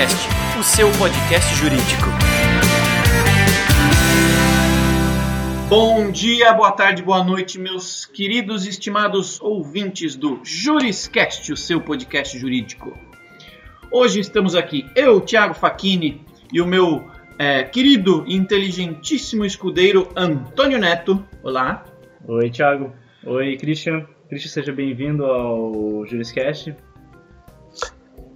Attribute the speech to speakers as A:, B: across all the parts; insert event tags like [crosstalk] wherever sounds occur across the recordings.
A: Juriscast, o seu podcast jurídico. Bom dia, boa tarde, boa noite, meus queridos e estimados ouvintes do Juriscast, o seu podcast jurídico. Hoje estamos aqui, eu, Thiago Facchini, e o meu é, querido e inteligentíssimo escudeiro Antônio Neto. Olá.
B: Oi, Thiago. Oi, Christian. Christian, seja bem-vindo ao Juriscast.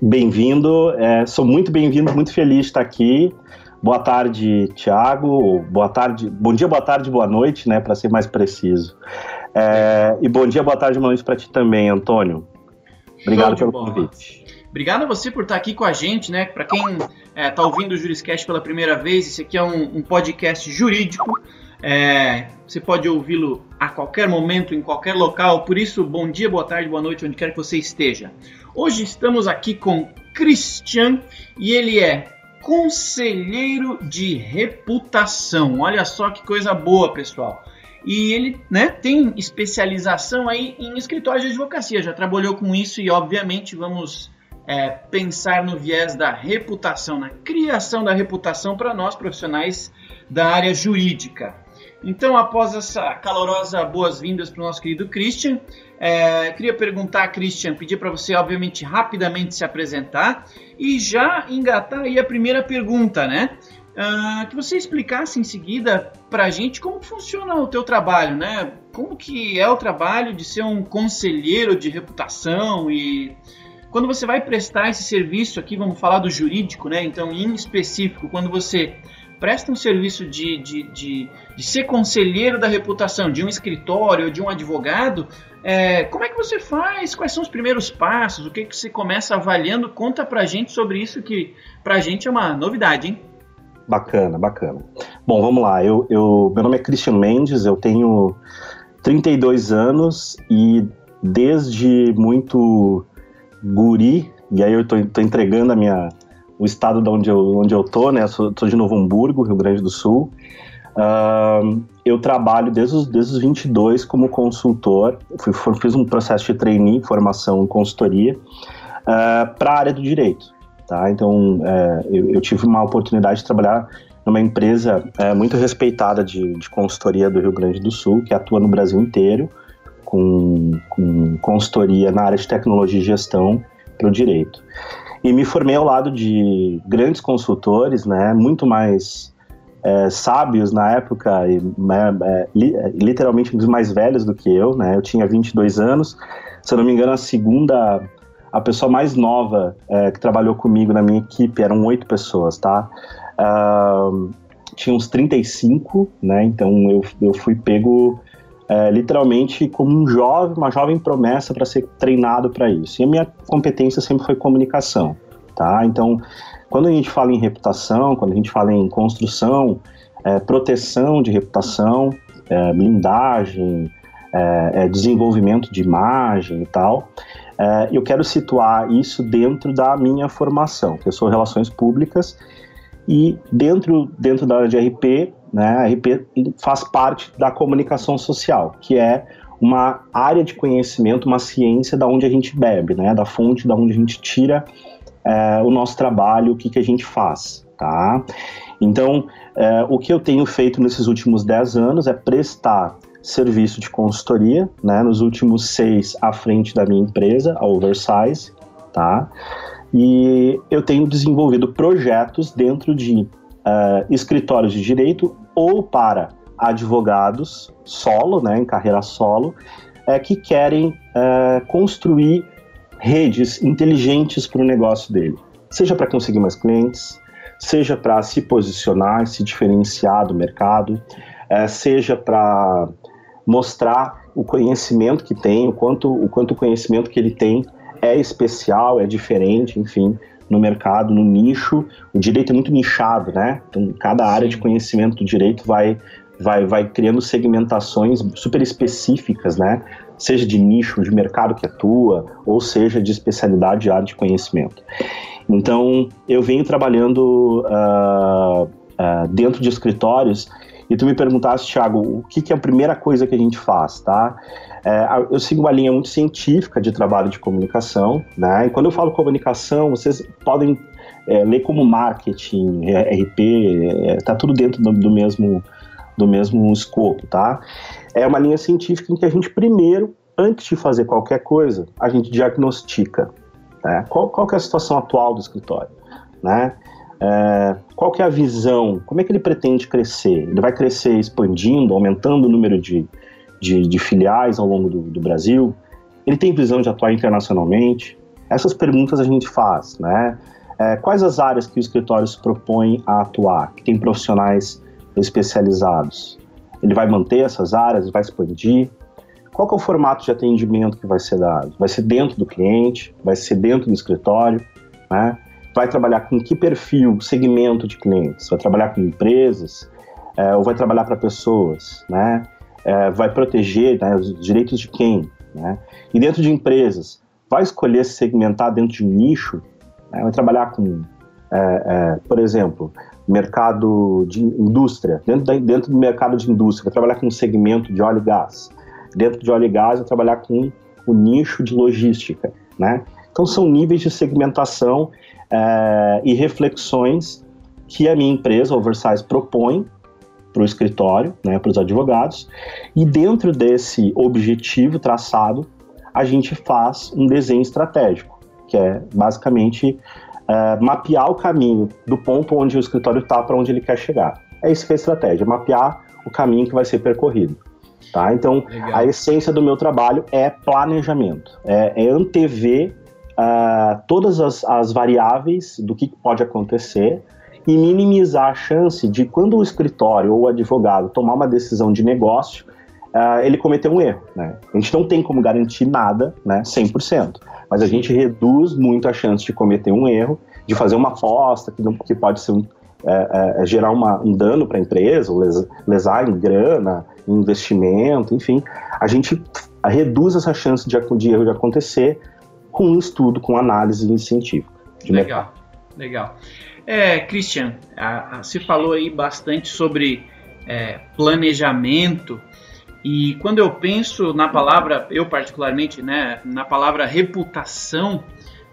C: Bem-vindo, é, sou muito bem-vindo, muito feliz de estar aqui. Boa tarde, Tiago. Boa tarde, bom dia, boa tarde, boa noite, né, para ser mais preciso. É, e bom dia, boa tarde, boa noite para ti também, Antônio. Obrigado pelo bola. convite.
A: Obrigado a você por estar aqui com a gente, né? Para quem está é, tá ouvindo o Juriscast pela primeira vez, esse aqui é um, um podcast jurídico. É, você pode ouvi-lo a qualquer momento, em qualquer local. Por isso, bom dia, boa tarde, boa noite, onde quer que você esteja. Hoje estamos aqui com Christian e ele é conselheiro de reputação. Olha só que coisa boa, pessoal. E ele né, tem especialização aí em escritório de advocacia, já trabalhou com isso e, obviamente, vamos é, pensar no viés da reputação, na criação da reputação para nós profissionais da área jurídica. Então, após essa calorosa boas-vindas para o nosso querido Christian, é, queria perguntar, Christian, pedir para você, obviamente, rapidamente se apresentar e já engatar aí a primeira pergunta, né? Uh, que você explicasse em seguida para a gente como funciona o teu trabalho, né? Como que é o trabalho de ser um conselheiro de reputação e quando você vai prestar esse serviço aqui, vamos falar do jurídico, né? Então, em específico, quando você presta um serviço de, de, de, de ser conselheiro da reputação de um escritório ou de um advogado, é, como é que você faz? Quais são os primeiros passos? O que, que você começa avaliando? Conta pra gente sobre isso que pra gente é uma novidade, hein?
C: Bacana, bacana. Bom, vamos lá. Eu, eu, meu nome é Christian Mendes, eu tenho 32 anos e desde muito guri, e aí eu tô, tô entregando a minha, o estado de onde eu, onde eu tô, né? Sou, sou de Novo Hamburgo, Rio Grande do Sul. Uh, eu trabalho desde os, desde os 22 como consultor, fui, fiz um processo de trainee, formação consultoria, uh, para a área do direito. Tá? Então, uh, eu, eu, tive uma oportunidade de trabalhar numa empresa é, muito respeitada de, de consultoria do Rio Grande do Sul, que atua no Brasil inteiro, com, com consultoria na área de tecnologia e gestão para o direito. E me formei ao lado de grandes consultores, né, muito mais é, sábios na época, e, né, é, é, literalmente mais velhos do que eu, né, eu tinha 22 anos, se eu não me engano a segunda, a pessoa mais nova é, que trabalhou comigo na minha equipe, eram oito pessoas, tá, uh, tinha uns 35, né, então eu, eu fui pego é, literalmente como um jovem, uma jovem promessa para ser treinado para isso. E a minha competência sempre foi comunicação, tá? Então, quando a gente fala em reputação, quando a gente fala em construção, é, proteção de reputação, é, blindagem, é, é, desenvolvimento de imagem e tal, é, eu quero situar isso dentro da minha formação, eu sou relações públicas e dentro dentro da área de RP né? RP faz parte da comunicação social, que é uma área de conhecimento, uma ciência da onde a gente bebe, né? Da fonte da onde a gente tira é, o nosso trabalho, o que, que a gente faz, tá? Então, é, o que eu tenho feito nesses últimos 10 anos é prestar serviço de consultoria, né? Nos últimos seis à frente da minha empresa, a Oversize, tá? E eu tenho desenvolvido projetos dentro de uh, escritórios de direito ou para advogados solo, né, em carreira solo, é, que querem é, construir redes inteligentes para o negócio dele, seja para conseguir mais clientes, seja para se posicionar, se diferenciar do mercado, é, seja para mostrar o conhecimento que tem, o quanto, o quanto o conhecimento que ele tem é especial, é diferente, enfim, no mercado, no nicho. O direito é muito nichado, né? Então, cada área de conhecimento do direito vai, vai, vai criando segmentações super específicas, né? Seja de nicho, de mercado que atua, ou seja de especialidade de área de conhecimento. Então, eu venho trabalhando uh, uh, dentro de escritórios e tu me perguntasse, Thiago, o que, que é a primeira coisa que a gente faz, tá? É, eu sigo uma linha muito científica de trabalho de comunicação, né? E quando eu falo comunicação, vocês podem é, ler como marketing, RP, é, tá tudo dentro do, do, mesmo do mesmo escopo, tá? É uma linha científica em que a gente primeiro, antes de fazer qualquer coisa, a gente diagnostica, né? Qual, qual é a situação atual do escritório, né? É, qual que é a visão? Como é que ele pretende crescer? Ele vai crescer expandindo, aumentando o número de, de, de filiais ao longo do, do, Brasil? Ele tem visão de atuar internacionalmente? Essas perguntas a gente faz, né? É, quais as áreas que o escritório se propõe a atuar? Que tem profissionais especializados? Ele vai manter essas áreas? Vai expandir? Qual é o formato de atendimento que vai ser dado? Vai ser dentro do cliente? Vai ser dentro do escritório? Né? Vai trabalhar com que perfil, segmento de clientes? Vai trabalhar com empresas é, ou vai trabalhar para pessoas, né? É, vai proteger né, os direitos de quem, né? E dentro de empresas, vai escolher se segmentar dentro de um nicho? Né? Vai trabalhar com, é, é por exemplo, mercado de indústria, dentro, da, dentro do mercado de indústria, vai trabalhar com um segmento de óleo e gás. Dentro de óleo e gás, vai trabalhar com o nicho de logística, né? Então são níveis de segmentação é, e reflexões que a minha empresa, Oversize, propõe para o escritório, né, para os advogados, e dentro desse objetivo traçado, a gente faz um desenho estratégico, que é basicamente é, mapear o caminho do ponto onde o escritório está para onde ele quer chegar. É isso que é a estratégia, mapear o caminho que vai ser percorrido. Tá? Então, Legal. a essência do meu trabalho é planejamento, é, é antever uh, todas as, as variáveis do que pode acontecer e minimizar a chance de quando o escritório ou o advogado tomar uma decisão de negócio, uh, ele cometer um erro. Né? A gente não tem como garantir nada, né, 100%, mas a gente reduz muito a chance de cometer um erro, de fazer uma aposta que, não, que pode ser um, é, é, gerar uma, um dano para a empresa, les, lesar em grana, em investimento, enfim. A gente reduz essa chance de, de erro de acontecer com um estudo, com análise científica.
A: legal, mercado. legal. É, Christian, a, a, você falou aí bastante sobre é, planejamento e quando eu penso na palavra, eu particularmente, né, na palavra reputação,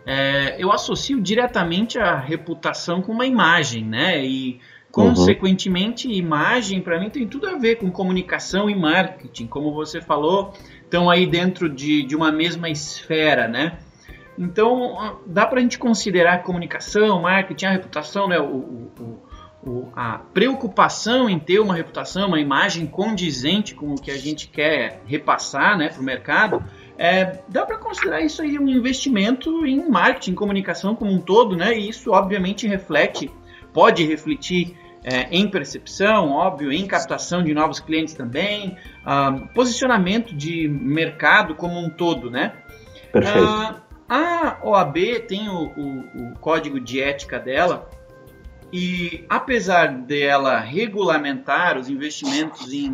A: é, eu associo diretamente a reputação com uma imagem, né? E consequentemente, uhum. imagem para mim tem tudo a ver com comunicação e marketing, como você falou, estão aí dentro de, de uma mesma esfera, né? Então, dá para a gente considerar a comunicação, marketing, a reputação, né, o, o, o, a preocupação em ter uma reputação, uma imagem condizente com o que a gente quer repassar né, para o mercado, é, dá para considerar isso aí um investimento em marketing, comunicação como um todo, né? E isso obviamente reflete, pode refletir é, em percepção, óbvio, em captação de novos clientes também, uh, posicionamento de mercado como um todo, né?
C: Perfeito. Uh,
A: a OAB tem o, o, o código de ética dela e apesar dela regulamentar os investimentos em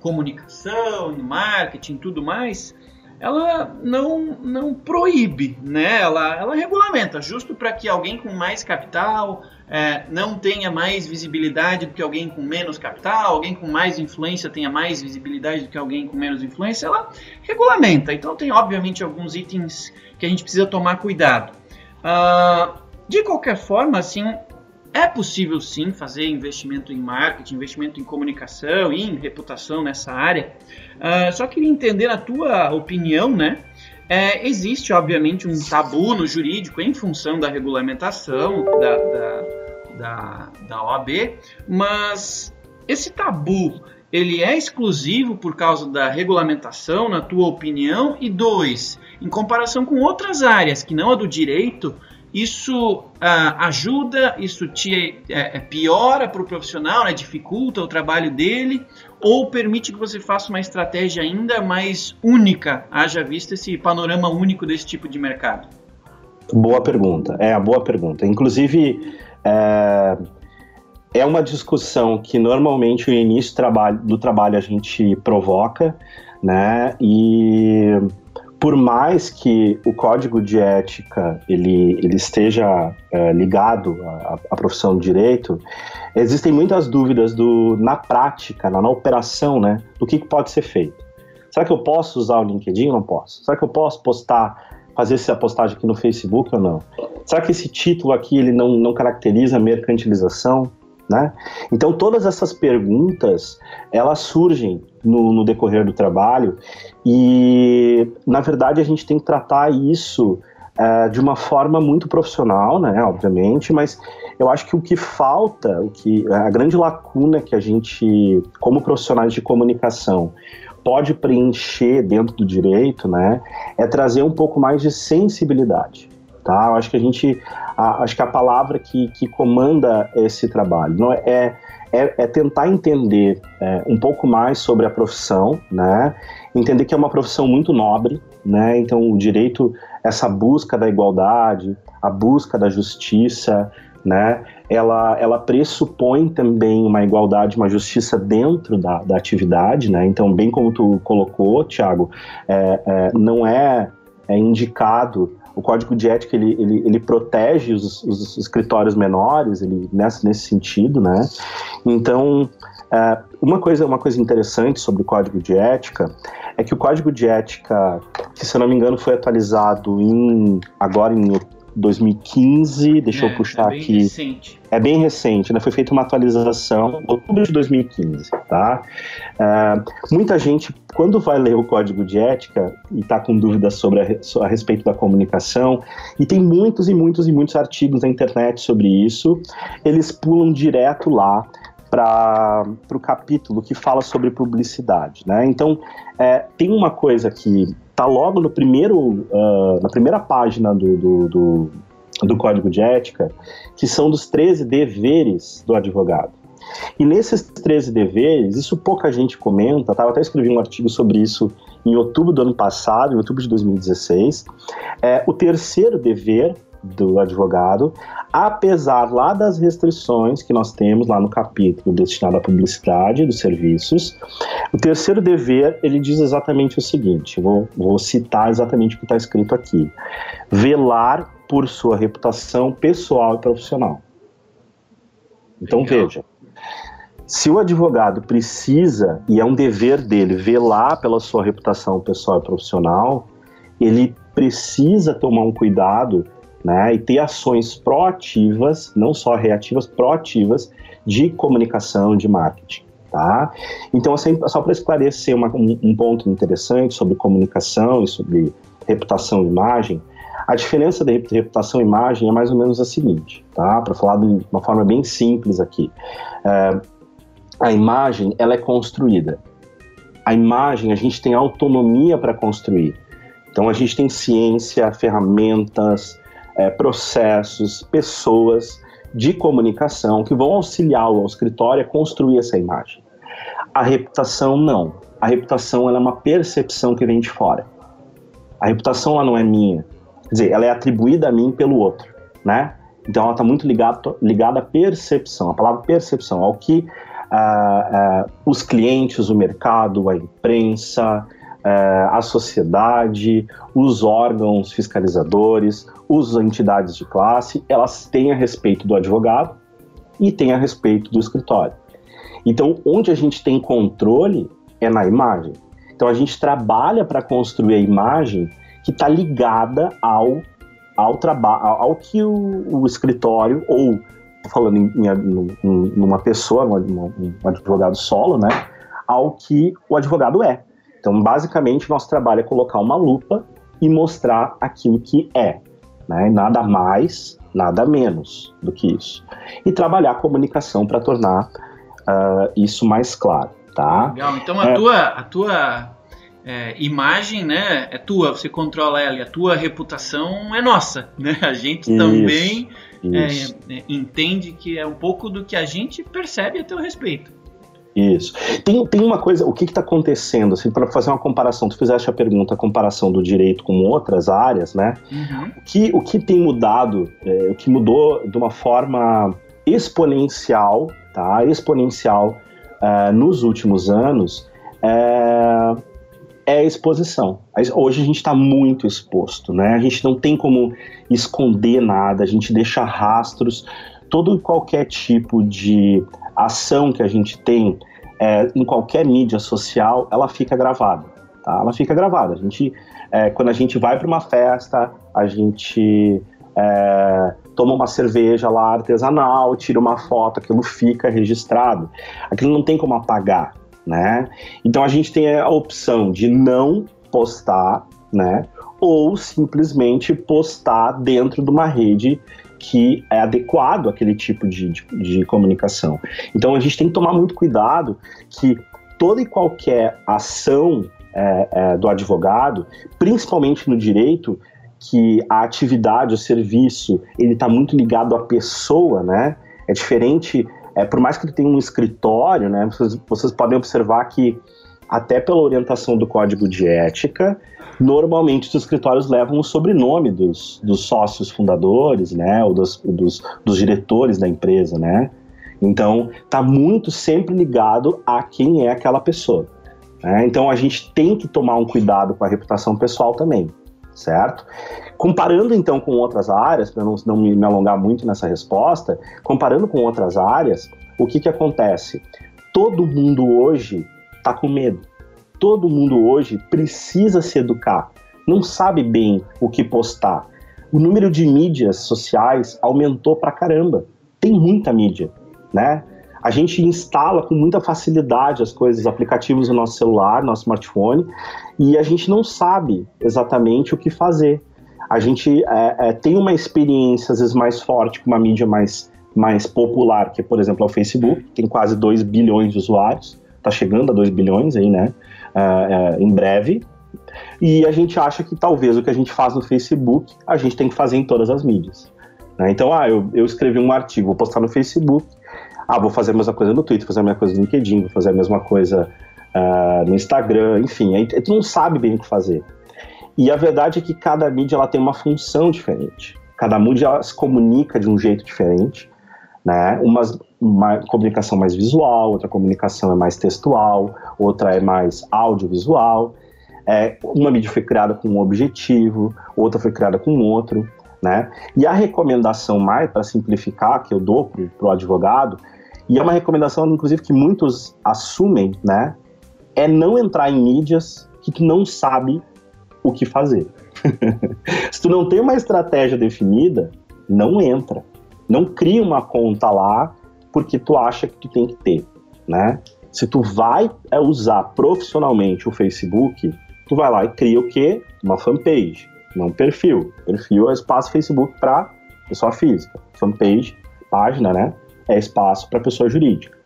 A: comunicação, em marketing, tudo mais, ela não, não proíbe, né? Ela, ela regulamenta, justo para que alguém com mais capital é, não tenha mais visibilidade do que alguém com menos capital, alguém com mais influência tenha mais visibilidade do que alguém com menos influência, ela regulamenta. Então tem obviamente alguns itens que a gente precisa tomar cuidado. Uh, de qualquer forma, assim, é possível sim fazer investimento em marketing, investimento em comunicação e em reputação nessa área. Uh, só queria entender a tua opinião, né? É, existe, obviamente, um tabu no jurídico em função da regulamentação da, da, da, da OAB, mas esse tabu ele é exclusivo por causa da regulamentação, na tua opinião? E dois, em comparação com outras áreas que não a do direito, isso ah, ajuda, isso te é, é piora para o profissional, né, dificulta o trabalho dele, ou permite que você faça uma estratégia ainda mais única, haja visto esse panorama único desse tipo de mercado?
C: Boa pergunta, é a boa pergunta. Inclusive, é, é uma discussão que normalmente no início do trabalho, do trabalho a gente provoca, né? E por mais que o código de ética ele, ele esteja é, ligado à, à, profissão do direito, existem muitas dúvidas do, na prática, na, na operação, né, do que, que pode ser feito. Será que eu posso usar o LinkedIn não posso? Será que eu posso postar, fazer essa postagem aqui no Facebook ou não? Será que esse título aqui ele não, não caracteriza mercantilização? Né? Então todas essas perguntas elas surgem no, no, decorrer do trabalho e na verdade a gente tem que tratar isso é, de uma forma muito profissional, né? Obviamente, mas eu acho que o que falta, o que a grande lacuna que a gente, como profissionais de comunicação, pode preencher dentro do direito, né? É trazer um pouco mais de sensibilidade tá? Eu acho que a gente, a, acho que a palavra que, que comanda esse trabalho não é, é, é, é tentar entender é, um pouco mais sobre a profissão, né? Entender que é uma profissão muito nobre, né? Então o direito, essa busca da igualdade, a busca da justiça, né? Ela, ela pressupõe também uma igualdade, uma justiça dentro da, da atividade, né? Então, bem como tu colocou, Tiago, é, é, não é, é indicado o código de ética ele, ele, ele protege os, os, escritórios menores, ele nesse, nesse sentido, né? Então, é, uma coisa uma coisa interessante sobre o código de ética é que o código de ética, que se eu não me engano foi atualizado em agora em 2015, deixa é, eu puxar é aqui. Recente. É bem recente, né? Foi feita uma atualização em outubro de 2015, tá? Uh, muita gente, quando vai ler o código de ética e está com dúvidas sobre a, a, respeito da comunicação, e tem muitos e muitos e muitos artigos na internet sobre isso, eles pulam direto lá para o capítulo que fala sobre publicidade, né? Então, é, tem uma coisa que tá logo no primeiro, uh, na primeira página do, do, do, do Código de Ética, que são dos 13 deveres do advogado. E nesses 13 deveres, isso pouca gente comenta, tá? eu até escrevi um artigo sobre isso em outubro do ano passado, em outubro de 2016. É, o terceiro dever do advogado, apesar lá das restrições que nós temos lá no capítulo destinado à publicidade dos serviços. O terceiro dever, ele diz exatamente o seguinte, vou, vou citar exatamente o que está escrito aqui. Velar por sua reputação pessoal e profissional. Então Legal. veja, se o advogado precisa, e é um dever dele, velar pela sua reputação pessoal e profissional, ele precisa tomar um cuidado né, e ter ações proativas, não só reativas, proativas de comunicação, de marketing. Tá? Então, assim, só para esclarecer uma, um, um, ponto interessante sobre comunicação e sobre reputação e imagem, a diferença de reputação e imagem é mais ou menos a seguinte, tá? Para falar de uma forma bem simples aqui. É, a imagem, ela é construída. A imagem, a gente tem autonomia para construir. Então, a gente tem ciência, ferramentas, é, processos, pessoas de comunicação que vão auxiliar o escritório a construir essa imagem. A reputação não. A reputação é uma percepção que vem de fora. A reputação ela não é minha. Quer dizer, ela é atribuída a mim pelo outro, né? Então ela está muito ligada, ligada à percepção, a palavra percepção, ao que uh, uh, os clientes, o mercado, a imprensa, a sociedade, os órgãos fiscalizadores, as entidades de classe, elas têm a respeito do advogado e têm a respeito do escritório. Então, onde a gente tem controle é na imagem. Então, a gente trabalha para construir a imagem que está ligada ao, ao trabalho, ao que o, o escritório, ou falando em, em, em, pessoa, um advogado solo, né, ao que o advogado é. Então, basicamente, nosso trabalho é colocar uma lupa e mostrar aquilo que é, né? nada mais, nada menos do que isso. E trabalhar a comunicação para tornar uh, isso mais claro, tá?
A: Legal. Então, a é... tua, a tua é, imagem, né, é tua, você controla ela, e a tua reputação é nossa, né? A gente isso, também isso. É, é entende que é um pouco do que a gente percebe a teu respeito.
C: Isso. Tem, tem uma coisa, o que está acontecendo, assim, para fazer uma comparação, tu fizeste a pergunta, a comparação do direito com outras áreas, né? Uhum. O, que, o que tem mudado, é, o que mudou de uma forma exponencial, tá? Exponencial uh, nos últimos anos, é, é a exposição. Hoje a gente está muito exposto, né? A gente não tem como esconder nada, a gente deixa rastros. Todo e qualquer tipo de ação que a gente tem é, em qualquer mídia social, ela fica gravada. Tá? Ela fica gravada. A gente, é, quando a gente vai para uma festa, a gente é, toma uma cerveja lá artesanal, tira uma foto, aquilo fica registrado. Aquilo não tem como apagar, né? Então a gente tem a opção de não postar, né? Ou simplesmente postar dentro de uma rede que é adequado àquele tipo de, de, de comunicação. Então a gente tem que tomar muito cuidado que toda e qualquer ação é, é, do advogado, principalmente no direito, que a atividade, o serviço, ele está muito ligado à pessoa, né? É diferente, é, por mais que tu tenha um escritório, né? Vocês, vocês podem observar que até pela orientação do código de ética, normalmente os escritórios levam o sobrenome dos, dos sócios fundadores, né? Ou dos, dos, dos diretores da empresa, né? Então, está muito sempre ligado a quem é aquela pessoa. Né? Então, a gente tem que tomar um cuidado com a reputação pessoal também certo? Comparando então com outras áreas, para não, não me alongar muito nessa resposta, comparando com outras áreas, o que, que acontece? Todo mundo hoje está com medo. Todo mundo hoje precisa se educar, não sabe bem o que postar. O número de mídias sociais aumentou pra caramba. Tem muita mídia, né? A gente instala com muita facilidade as coisas, os aplicativos no nosso celular, no nosso smartphone, e a gente não sabe exatamente o que fazer. A gente é, é, tem uma experiência, às vezes, mais forte com uma mídia mais, mais popular, que, por exemplo, é o Facebook, tem quase 2 bilhões de usuários, está chegando a 2 bilhões aí, né? É, é, em breve. E a gente acha que talvez o que a gente faz no Facebook, a gente tem que fazer em todas as mídias. Né? Então, ah, eu, eu escrevi um artigo, vou postar no Facebook, ah, vou fazer a mesma coisa no Twitter, fazer a mesma coisa no LinkedIn, vou fazer a mesma coisa uh, no Instagram, enfim, aí tu não sabe bem o que fazer. E a verdade é que cada mídia ela tem uma função diferente. Cada mídia ela se comunica de um jeito diferente, né? Uma, comunicação mais visual, outra comunicação é mais textual, outra é mais audiovisual. É, uma mídia foi criada com um objetivo, outra foi criada com outro. Né? E a recomendação mais, para simplificar, que eu dou para o advogado, e é uma recomendação, inclusive, que muitos assumem, né? É não entrar em mídias que tu não sabe o que fazer. [laughs] Se tu não tem uma estratégia definida, não entra. Não cria uma conta lá porque tu acha que tu tem que ter, né? Se tu vai é, usar profissionalmente o Facebook, tu vai lá e cria o quê? Uma fanpage não perfil. Perfil é espaço Facebook para pessoa física. Fanpage, página, né? É espaço para pessoa jurídica.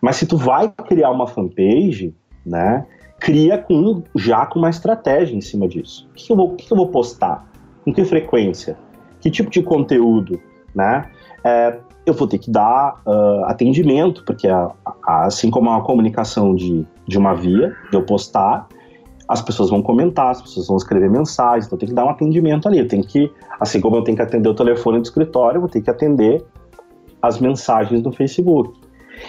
C: Mas se tu vai criar uma fanpage, né? Cria com, já com uma estratégia em cima disso. O que eu vou, que eu vou postar? Com que frequência? Que tipo de conteúdo, né? É, eu vou ter que dar uh, atendimento, porque a, a, assim como a comunicação de, de uma via, de eu postar, as pessoas vão comentar, as pessoas vão escrever mensagens, então tem que dar um atendimento ali. Eu tenho que, assim como eu tenho que atender o telefone do escritório, eu vou ter que atender as mensagens do Facebook.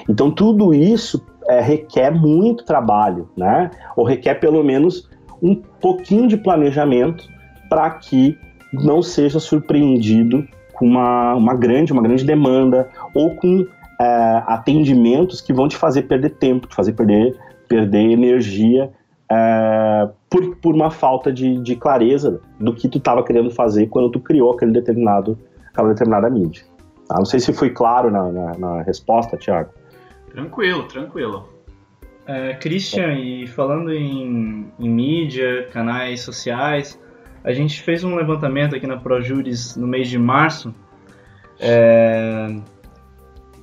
C: Então tudo isso é, requer muito trabalho, né? Ou requer pelo menos um pouquinho de planejamento para que não seja surpreendido com uma, uma grande, uma grande demanda ou com é, atendimentos que vão te fazer perder tempo, te fazer perder, perder energia é, por, por uma falta de, de clareza do que tu estava querendo fazer quando tu criou aquele determinado, aquela determinada mídia. Tá? Não sei se foi claro na, na, na resposta, Thiago.
A: Tranquilo, tranquilo.
B: É, Christian, e falando em, em mídia, canais sociais, a gente fez um levantamento aqui na ProJuris no mês de março, é,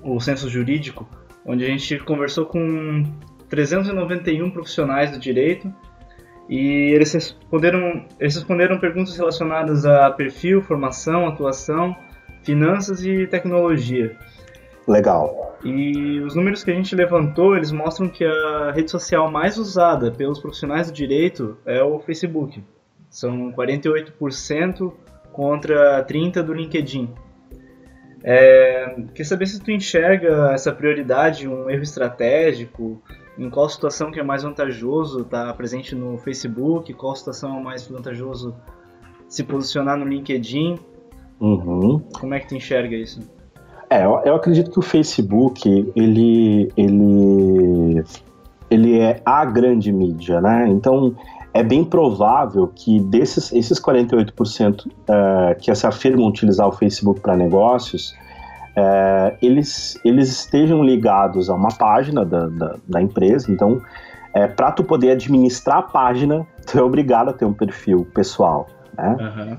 B: o censo jurídico, onde a gente conversou com 391 profissionais do direito e eles responderam, eles responderam perguntas relacionadas a perfil, formação, atuação, finanças e tecnologia.
C: Legal.
B: E os números que a gente levantou, eles mostram que a rede social mais usada pelos profissionais do direito é o Facebook. São 48% contra 30% do LinkedIn. É, quer saber se tu enxerga essa prioridade, um erro estratégico, em qual situação que é mais vantajoso estar presente no Facebook, qual situação é mais vantajoso se posicionar no LinkedIn.
C: Uhum.
B: Como é que tu enxerga isso?
C: É, eu, eu, acredito que o Facebook, ele, ele, ele é a grande mídia, né? Então, é bem provável que desses esses 48% uh, eh, que se afirmam utilizar o Facebook para negócios, uh, eles, eles estejam ligados a uma página da, da, da empresa. Então, é, para tu poder administrar a página, [laughs] tu é obrigado a ter um perfil pessoal. Né? Uhum.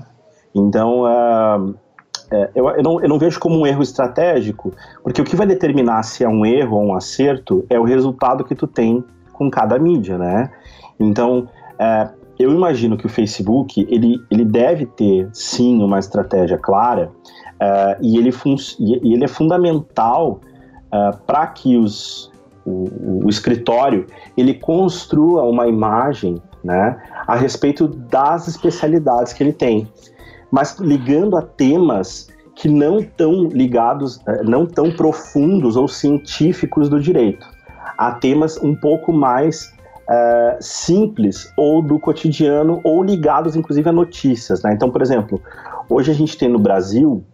C: Então, uh, eu, eu, não, eu não vejo como um erro estratégico, porque o que vai determinar se é um erro ou um acerto é o resultado que tu tem com cada mídia, né? Então, é, eu imagino que o Facebook ele, ele deve ter sim uma estratégia clara uh, e, ele e ele é fundamental uh, para que os, o, o, escritório ele construa uma imagem né, a respeito das especialidades que ele tem, mas ligando a temas que não tão ligados, eh, não tão profundos ou científicos do direito, a temas um pouco mais uh, simples ou do cotidiano ou ligados inclusive a notícias. Né? Então, por exemplo, hoje a gente tem no Brasil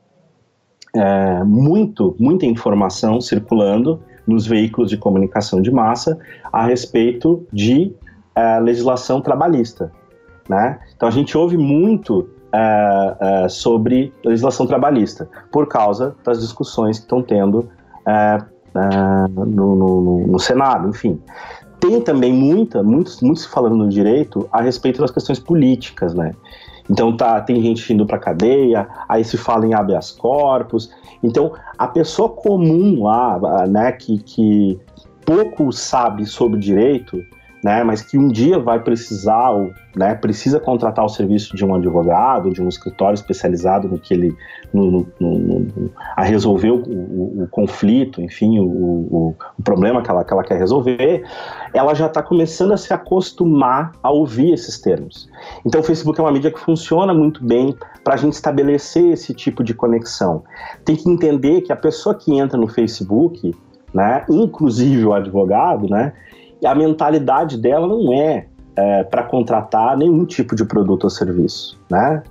C: é, muito, muita informação circulando nos veículos de comunicação de massa a respeito de é, legislação trabalhista. Né? Então a gente ouve muito é, é, sobre legislação trabalhista por causa das discussões que estão tendo é, é, no, no, no, Senado, enfim tem também muita, muitos, muitos falando no direito a respeito das questões políticas, né? Então tá, tem gente indo para cadeia, aí se fala em habeas corpus. Então a pessoa comum lá, né, que, que pouco sabe sobre direito, né, mas que um dia vai precisar, né, precisa contratar o serviço de um advogado, de um escritório especializado no que ele, no, no, no, a resolver o, o, o conflito, enfim, o, o, problema que ela, que ela quer resolver, ela já está começando a se acostumar a ouvir esses termos. Então o Facebook é uma mídia que funciona muito bem para a gente estabelecer esse tipo de conexão. Tem que entender que a pessoa que entra no Facebook, né, inclusive o advogado, né, a mentalidade dela não é, é para contratar nenhum tipo de produto ou serviço, né?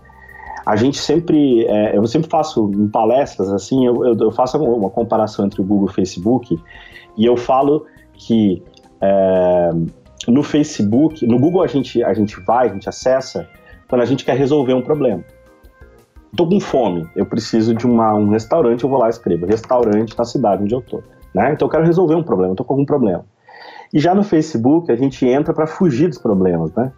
C: A gente sempre, é, eu sempre faço em palestras assim, eu, eu, eu, faço uma comparação entre o Google e o Facebook e eu falo que é, no Facebook, no Google a gente, a gente vai, a gente acessa quando a gente quer resolver um problema. Estou com fome, eu preciso de uma, um restaurante, eu vou lá e escrevo restaurante na cidade onde eu estou. Né? Então eu quero resolver um problema, estou com algum problema. E já no Facebook a gente entra para fugir dos problemas, né?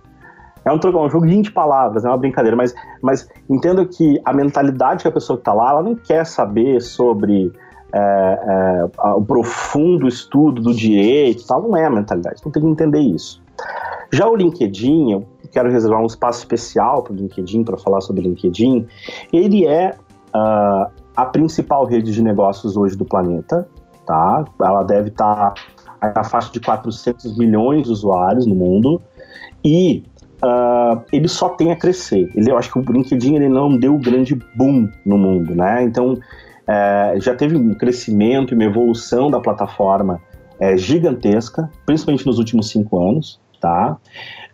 C: É um, um joguinho de palavras, é uma brincadeira, mas, mas entendo que a mentalidade que a pessoa que está lá, ela não quer saber sobre é, é, o profundo estudo do direito, tal, não é a mentalidade, então tem que entender isso. Já o LinkedIn, eu quero reservar um espaço especial para o LinkedIn, para falar sobre LinkedIn, ele é uh, a principal rede de negócios hoje do planeta, tá? Ela deve estar tá a faixa de 400 milhões de usuários no mundo e uh, ele só tem a crescer. Ele, eu acho que o LinkedIn ele não deu grande boom no mundo, né? Então uh, já teve um crescimento e uma evolução da plataforma uh, gigantesca, principalmente nos últimos cinco anos, tá?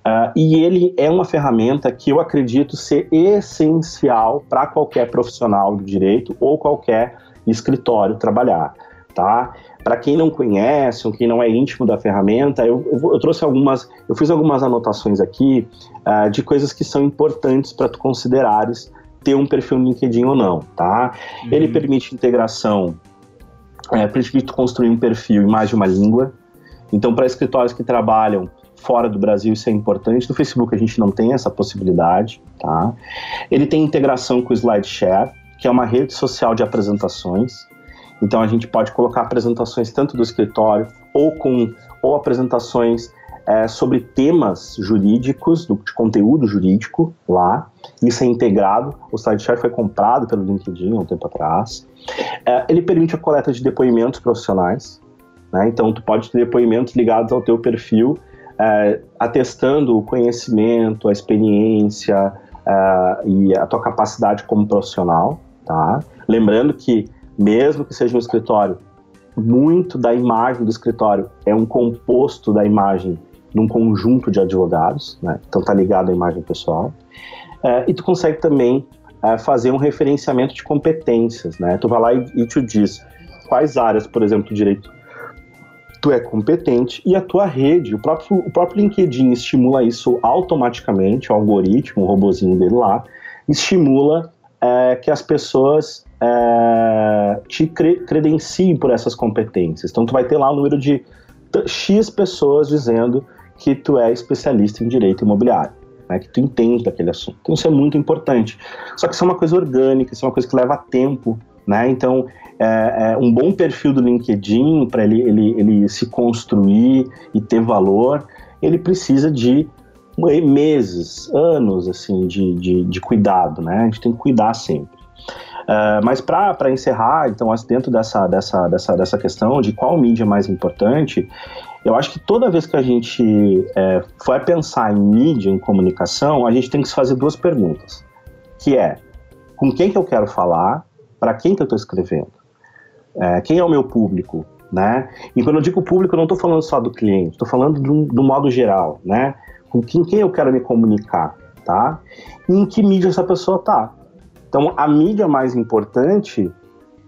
C: Uh, e ele é uma ferramenta que eu acredito ser essencial para qualquer profissional do direito ou qualquer escritório trabalhar, tá? Para quem não conhece ou quem não é íntimo da ferramenta, eu, eu, eu trouxe algumas, eu fiz algumas anotações aqui uh, de coisas que são importantes para tu considerares ter um perfil no LinkedIn ou não, tá? Uhum. Ele permite integração, é, permite construir um perfil em mais de uma língua. Então, para escritórios que trabalham fora do Brasil, isso é importante. No Facebook a gente não tem essa possibilidade, tá? Ele tem integração com o SlideShare, que é uma rede social de apresentações. Então a gente pode colocar apresentações tanto do escritório ou com ou apresentações é, sobre temas jurídicos, do, de conteúdo jurídico lá. Isso é integrado. O SlideShare foi comprado pelo LinkedIn há um tempo atrás. É, ele permite a coleta de depoimentos profissionais. Né? Então tu pode ter depoimentos ligados ao teu perfil, é, atestando o conhecimento, a experiência é, e a tua capacidade como profissional. Tá? Lembrando que mesmo que seja um escritório muito da imagem do escritório é um composto da imagem num conjunto de advogados, né? então tá ligado à imagem pessoal, é, e tu consegue também é, fazer um referenciamento de competências, né? Tu vai lá e, e te diz quais áreas, por exemplo, do direito tu é competente e a tua rede, o próprio, o próprio LinkedIn estimula isso automaticamente, o algoritmo, o robozinho dele lá, estimula é, que as pessoas é, te cre credenciem por essas competências. Então tu vai ter lá o número de X pessoas dizendo que tu é especialista em direito imobiliário. Né, que tu entende daquele assunto. Então isso é muito importante. Só que isso é uma coisa orgânica, isso é uma coisa que leva tempo, né? Então é, é um bom perfil do LinkedIn para ele, ele, ele se construir e ter valor, ele precisa de meses, anos assim de, de, de cuidado, né? A gente tem que cuidar sempre. Uh, mas para encerrar, então, dentro dessa, dessa, dessa, dessa questão de qual mídia é mais importante, eu acho que toda vez que a gente é, for pensar em mídia, em comunicação, a gente tem que se fazer duas perguntas, que é, com quem que eu quero falar, para quem que eu estou escrevendo, é, quem é o meu público, né? E quando eu digo público, eu não estou falando só do cliente, estou falando do, do modo geral, né? Com quem, quem eu quero me comunicar, tá? E em que mídia essa pessoa tá. Então, a mídia mais importante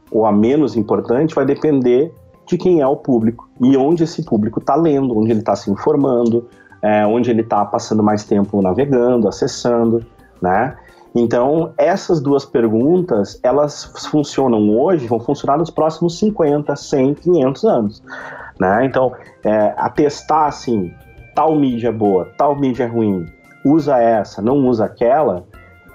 C: ou a menos importante vai depender de quem é o público e onde esse público está lendo, onde ele está se informando, é, onde ele está passando mais tempo navegando, acessando, né? Então, essas duas perguntas, elas funcionam hoje, vão funcionar nos próximos 50, 100, 500 anos, né? Então, é, atestar, assim, tal mídia é boa, tal mídia é ruim, usa essa, não usa aquela,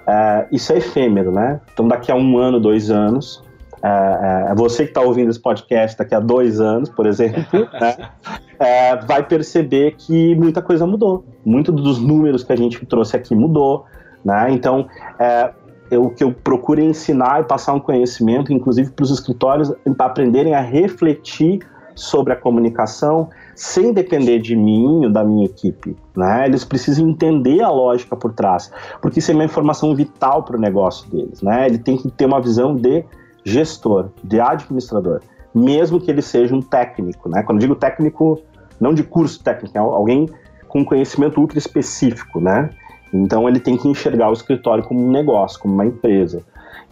C: é, isso é efêmero, né? Então, daqui a um ano, dois anos, é, é, você que está ouvindo esse podcast daqui a dois anos, por exemplo, [laughs] né, é, vai perceber que muita coisa mudou. Muito dos números que a gente trouxe aqui mudou. Né? Então, é, o que eu procuro ensinar e passar um conhecimento, inclusive para os escritórios, para aprenderem a refletir sobre a comunicação sem depender de mim ou da minha equipe. Né? Eles precisam entender a lógica por trás, porque isso é uma informação vital para o negócio deles. Né? Ele tem que ter uma visão de gestor, de administrador, mesmo que ele seja um técnico. Né? Quando eu digo técnico, não de curso técnico, é alguém com conhecimento ultra específico. Né? Então ele tem que enxergar o escritório como um negócio, como uma empresa.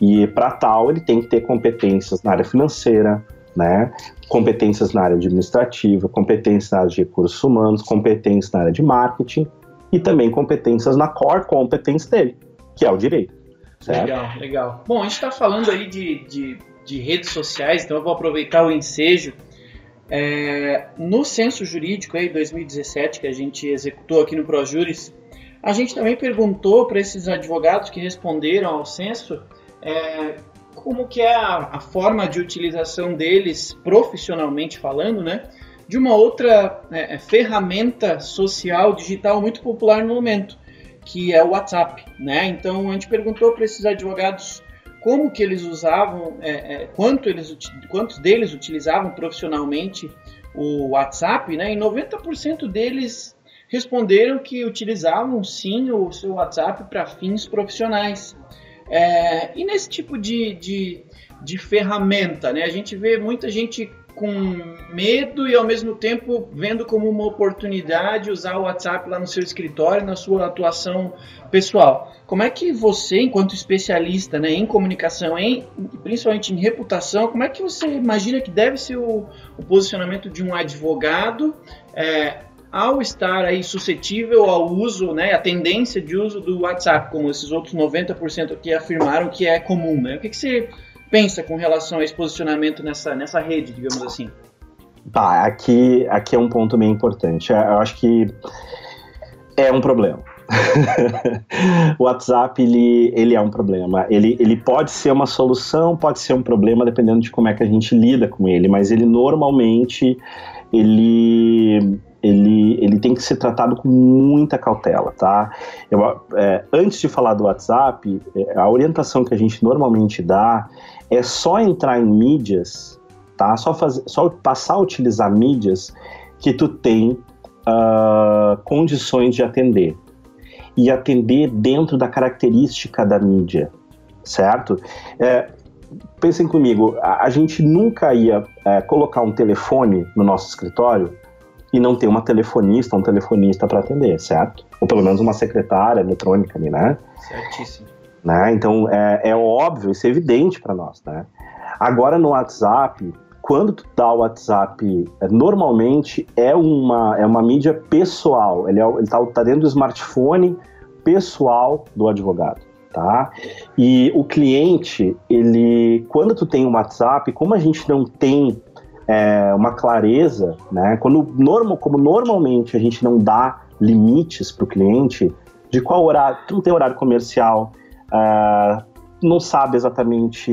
C: E para tal, ele tem que ter competências na área financeira, né? competências na área administrativa, competências na área de recursos humanos, competências na área de marketing e também competências na core competence dele, que é o direito.
A: Certo? Legal, legal. Bom, a gente está falando aí de, de, de, redes sociais, então eu vou aproveitar o ensejo. É, no censo jurídico aí 2017 que a gente executou aqui no ProJuris, a gente também perguntou para esses advogados que responderam ao censo é, como que é a, a, forma de utilização deles profissionalmente falando, né? De uma outra é, é, ferramenta social digital muito popular no momento, que é o WhatsApp, né? Então a gente perguntou para esses advogados como que eles usavam, é, é, quanto eles, quantos deles utilizavam profissionalmente o WhatsApp, né? E 90% deles responderam que utilizavam sim o seu WhatsApp para fins profissionais. É, e nesse tipo de, de, de, ferramenta, né, a gente vê muita gente com medo e ao mesmo tempo vendo como uma oportunidade usar o WhatsApp lá no seu escritório, na sua atuação pessoal. Como é que você, enquanto especialista né, em comunicação, em, principalmente em reputação, como é que você imagina que deve ser o, o posicionamento de um advogado é, ao estar aí suscetível ao uso, né, a tendência de uso do WhatsApp, como esses outros 90% que afirmaram que é comum, né? O que, que você pensa com relação a esse posicionamento nessa, nessa rede, digamos assim?
C: Tá, aqui, aqui é um ponto bem importante. É, eu acho que é um problema. [laughs] o WhatsApp ele, ele é um problema. Ele, ele pode ser uma solução, pode ser um problema, dependendo de como é que a gente lida com ele, mas ele normalmente ele ele, ele tem que ser tratado com muita cautela, tá? Eu, é, antes de falar do WhatsApp, é, a orientação que a gente normalmente dá é só entrar em mídias, tá? Só, fazer, só passar a utilizar mídias que tu tem uh, condições de atender. E atender dentro da característica da mídia, certo? É, pensem comigo, a, a gente nunca ia é, colocar um telefone no nosso escritório e não ter uma telefonista, um telefonista para atender, certo? Ou pelo menos uma secretária eletrônica ali, né?
A: Certíssimo.
C: Né? Então é, é óbvio, isso é evidente para nós, né? Agora no WhatsApp, quando tu dá o WhatsApp, é, normalmente é uma, é uma mídia pessoal, ele, é, ele tá, tá dentro do smartphone pessoal do advogado. Tá? E o cliente, ele, quando tu tem um WhatsApp, como a gente não tem é, uma clareza, né? Quando normal, como normalmente a gente não dá limites para o cliente de qual horário, não tem horário comercial, uh, não sabe exatamente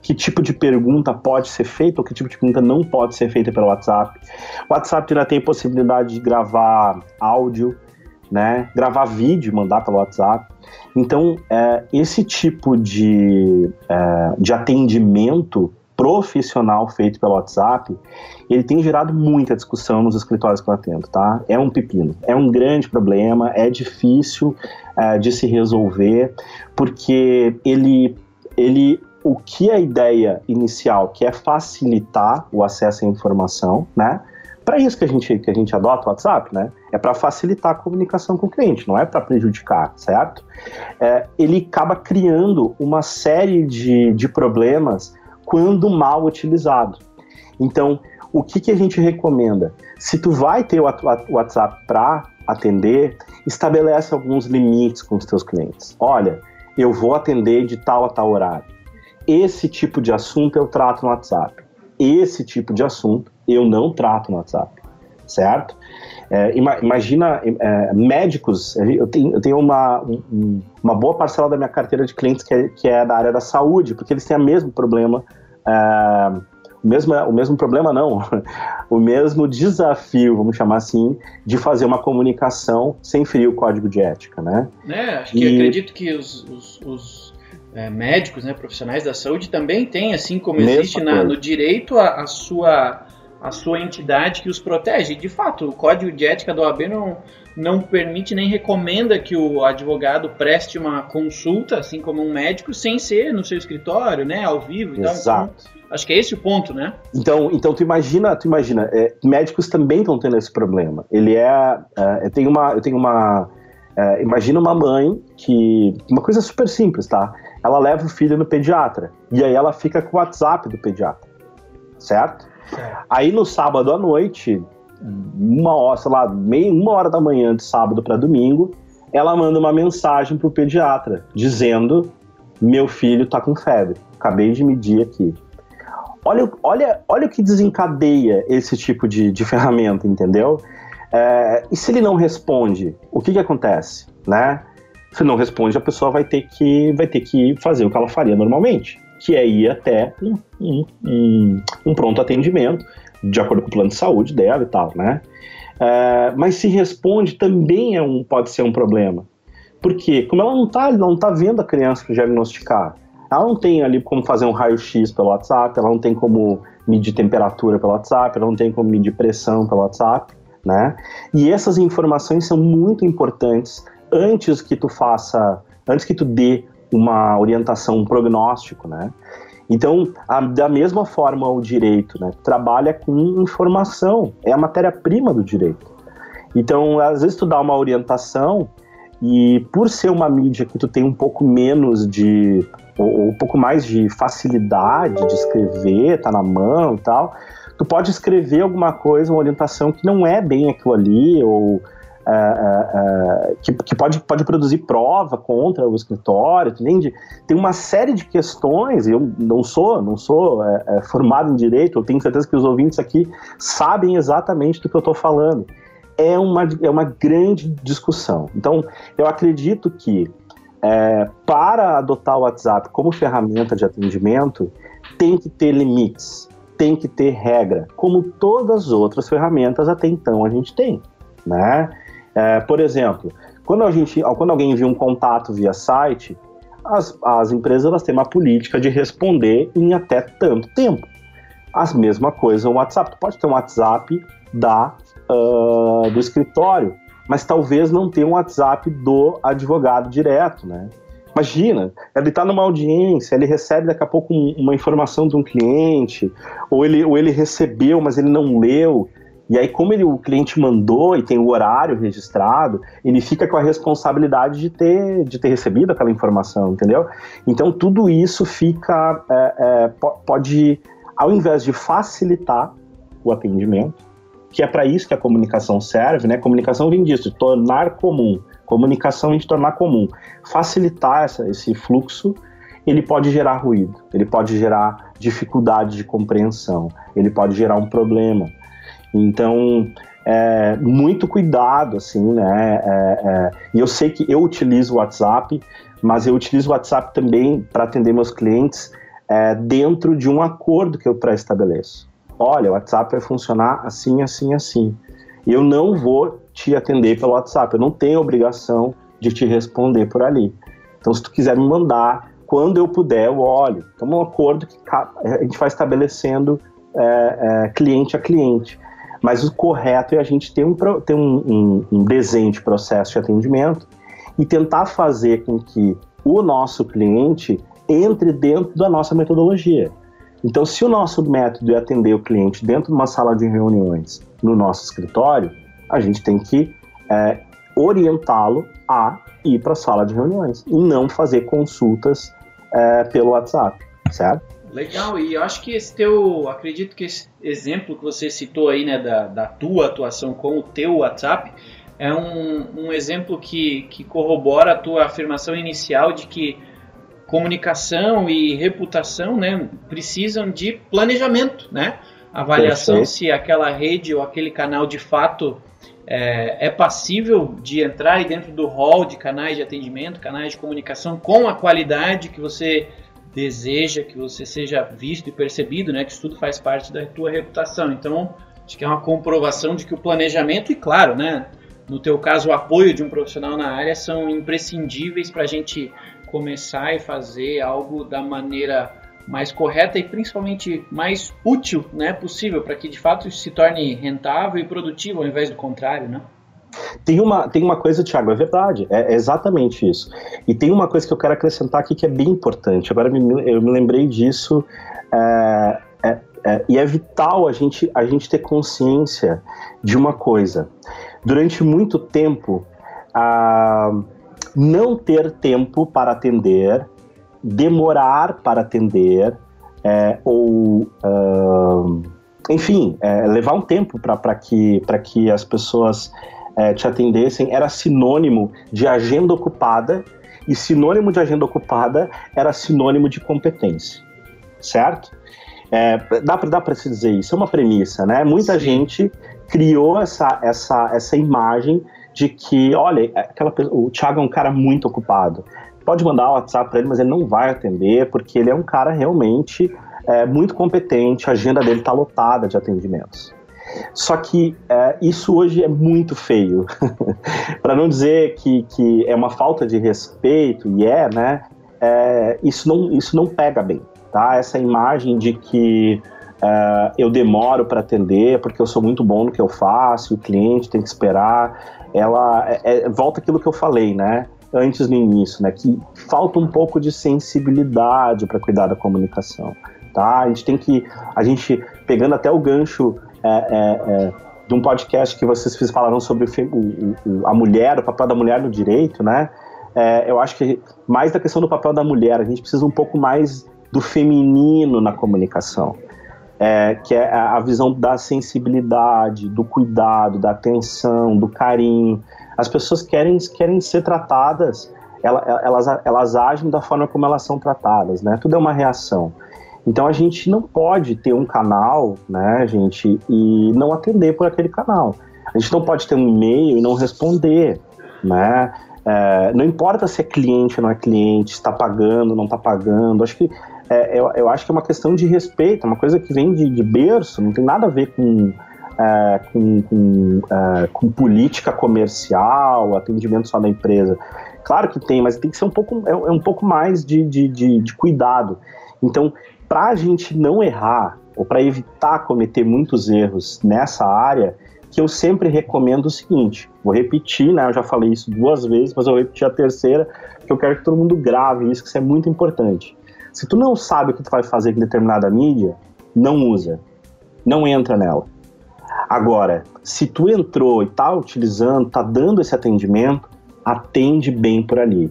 C: que tipo de pergunta pode ser feita ou que tipo de pergunta não pode ser feita pelo WhatsApp. O WhatsApp ainda tem possibilidade de gravar áudio, né? Gravar vídeo, mandar pelo WhatsApp. Então, é, esse tipo de, é, de atendimento profissional feito pelo WhatsApp, ele tem gerado muita discussão nos escritórios que eu atendo, tá? É um pepino, é um grande problema, é difícil é, de se resolver, porque ele, ele o que a ideia inicial, que é facilitar o acesso à informação, né? Para isso que a gente que a gente adota o WhatsApp, né? É para facilitar a comunicação com o cliente, não é para prejudicar, certo? É, ele acaba criando uma série de, de problemas quando mal utilizado. Então, o que, que a gente recomenda? Se tu vai ter o WhatsApp para atender, estabelece alguns limites com os teus clientes. Olha, eu vou atender de tal a tal horário. Esse tipo de assunto eu trato no WhatsApp. Esse tipo de assunto eu não trato no WhatsApp, certo? É, imagina é, médicos, eu tenho, eu tenho uma, um, uma boa parcela da minha carteira de clientes que é, que é da área da saúde, porque eles têm o mesmo problema, é, o, mesmo, o mesmo problema não, [laughs] o mesmo desafio, vamos chamar assim, de fazer uma comunicação sem ferir o código de ética, né?
A: É, acho que e... acredito que os, os, os é, médicos, né, profissionais da saúde também têm, assim como existe na, no direito, a, a sua a sua entidade que os protege. De fato, o código de ética da OAB não, não permite nem recomenda que o advogado preste uma consulta, assim como um médico, sem ser no seu escritório, né, ao vivo e
C: Exato. tal.
A: Então, acho que é esse o ponto, né?
C: Então, então tu imagina, tu imagina, é, médicos também estão tendo esse problema. Ele é, é eu tenho uma, eu tenho uma, é, imagina uma mãe que, uma coisa super simples, tá? Ela leva o filho no pediatra e aí ela fica com o WhatsApp do pediatra, certo? Aí no sábado à noite, uma hora, sei lá, meia, uma hora da manhã de sábado para domingo, ela manda uma mensagem pro pediatra dizendo: Meu filho tá com febre, acabei de medir aqui. Olha, olha, olha o que desencadeia esse tipo de, de ferramenta, entendeu? É, e se ele não responde, o que, que acontece? Né? Se não responde, a pessoa vai ter que, vai ter que fazer o que ela faria normalmente que é ir até um, um, um pronto atendimento, de acordo com o plano de saúde dela e tal, né? É, mas se responde também é um, pode ser um problema. Porque como ela não está não tá vendo a criança para diagnosticar, ela não tem ali como fazer um raio-x pelo WhatsApp, ela não tem como medir temperatura pelo WhatsApp, ela não tem como medir pressão pelo WhatsApp, né? E essas informações são muito importantes antes que tu faça, antes que tu dê uma orientação, um prognóstico, né? Então, a, da mesma forma, o direito né, trabalha com informação, é a matéria-prima do direito. Então, às vezes tu dá uma orientação e por ser uma mídia que tu tem um pouco menos de, ou, um pouco mais de facilidade de escrever, tá na mão e tal, tu pode escrever alguma coisa, uma orientação que não é bem aquilo ali, ou é, que, que, pode, pode produzir prova contra o escritório, entende? Tem uma série de questões, eu não sou, não sou é, é, formado em direito, eu tenho certeza que os ouvintes aqui sabem exatamente do que eu estou falando. É uma, é uma grande discussão. Então, eu acredito que é, para adotar o WhatsApp como ferramenta de atendimento, tem que ter limites, tem que ter regra, como todas as outras ferramentas até então a gente tem. Né? É, por exemplo, quando, a gente, quando alguém envia um contato via site, as, as empresas elas têm uma política de responder em até tanto tempo. A mesma coisa o WhatsApp. Tu pode ter um WhatsApp da, uh, do escritório, mas talvez não tenha um WhatsApp do advogado direto, né? Imagina, ele está numa audiência, ele recebe daqui a pouco uma informação de um cliente, ou ele, ou ele recebeu, mas ele não leu. E aí, como ele, o cliente mandou e tem o horário registrado, ele fica com a responsabilidade de ter, de ter recebido aquela informação, entendeu? Então, tudo isso fica. É, é, pode, ao invés de facilitar o atendimento, que é para isso que a comunicação serve, né? Comunicação vem disso, de tornar comum. Comunicação vem de tornar comum. Facilitar essa, esse fluxo, ele pode gerar ruído, ele pode gerar dificuldade de compreensão, ele pode gerar um problema. Então, é, muito cuidado, assim, né? É, é, e eu sei que eu utilizo o WhatsApp, mas eu utilizo o WhatsApp também para atender meus clientes é, dentro de um acordo que eu pré-estabeleço. Olha, o WhatsApp vai funcionar assim, assim, assim. Eu não vou te atender pelo WhatsApp, eu não tenho obrigação de te responder por ali. Então, se tu quiser me mandar, quando eu puder, eu olho. Então, é um acordo que a gente vai estabelecendo é, cliente a cliente. Mas o correto é a gente ter um, ter um, um, um desenho de processo de atendimento e tentar fazer com que o nosso cliente entre dentro da nossa metodologia. Então, se o nosso método é atender o cliente dentro de uma sala de reuniões no nosso escritório, a gente tem que é, orientá-lo a ir para a sala de reuniões e não fazer consultas é, pelo WhatsApp, certo?
A: Legal, e eu acho que esse teu, acredito que esse exemplo que você citou aí, né, da, da tua atuação com o teu WhatsApp, é um, um exemplo que, que corrobora a tua afirmação inicial de que comunicação e reputação, né, precisam de planejamento, né? Avaliação Perfeito. se aquela rede ou aquele canal de fato é, é, passível de entrar aí dentro do hall de canais de atendimento, canais de comunicação com a qualidade que você deseja que você seja visto e percebido, né? Que isso tudo faz parte da tua reputação. Então, acho que é uma comprovação de que o planejamento e, claro, né? No teu caso, o apoio de um profissional na área são imprescindíveis para a gente começar e fazer algo da maneira mais correta e principalmente mais útil, né, possível para que de fato se torne rentável e produtivo ao invés do contrário, né?
C: Tem uma, tem uma coisa, Thiago, é verdade, é, exatamente isso. E tem uma coisa que eu quero acrescentar aqui que é bem importante. Agora eu me lembrei disso, é, é, é, e é vital a gente, a gente ter consciência de uma coisa. Durante muito tempo, a, não ter tempo para atender, demorar para atender, é, ou. Enfim, é, levar um tempo para que, que as pessoas é, te atendessem era sinônimo de agenda ocupada, e sinônimo de agenda ocupada era sinônimo de competência, certo? É, dá para se dizer isso, é uma premissa, né? Muita Sim. gente criou essa, essa, essa imagem de que, olha, aquela, o Thiago é um cara muito ocupado. Pode mandar o WhatsApp para ele, mas ele não vai atender, porque ele é um cara realmente é, muito competente, a agenda dele está lotada de atendimentos. Só que é, isso hoje é muito feio. [laughs] Para não dizer que, que é uma falta de respeito, e é, né? É, isso, não, isso não pega bem, tá? Essa imagem de que é, eu demoro para atender porque eu sou muito bom no que eu faço, o cliente tem que esperar, ela é, é, volta aquilo que eu falei, né? Antes no início, né? Que falta um pouco de sensibilidade para cuidar da comunicação, tá? A gente tem que, a gente pegando até o gancho é, é, é, de um podcast que vocês falaram sobre a mulher, o papel da mulher no direito, né? É, eu acho que mais da questão do papel da mulher, a gente precisa um pouco mais do feminino na comunicação. É, que é a visão da sensibilidade, do cuidado, da atenção, do carinho. As pessoas querem, querem ser tratadas, elas, elas, elas agem da forma como elas são tratadas, né? Tudo é uma reação. Então a gente não pode ter um canal, né, gente, e não atender por aquele canal. A gente não pode ter um e-mail e não responder, né? É, não importa se é cliente ou não é cliente, está pagando, não está pagando. Acho que é, eu, eu, acho que é uma questão de respeito, é uma coisa que vem de, de berço, não tem nada a ver com, é, com, com, é, com, política comercial, atendimento só da empresa. Claro que tem, mas tem que ser um pouco, é, é um pouco mais de, de, de, de cuidado. Então, para a gente não errar, ou para evitar cometer muitos erros nessa área, que eu sempre recomendo o seguinte: vou repetir, né? Eu já falei isso duas vezes, mas eu vou repetir a terceira, que eu quero que todo mundo grave isso, que isso é muito importante. Se tu não sabe o que tu vai fazer com determinada mídia, não usa. Não entra nela. Agora, se tu entrou e tá utilizando, tá dando esse atendimento, atende bem por ali.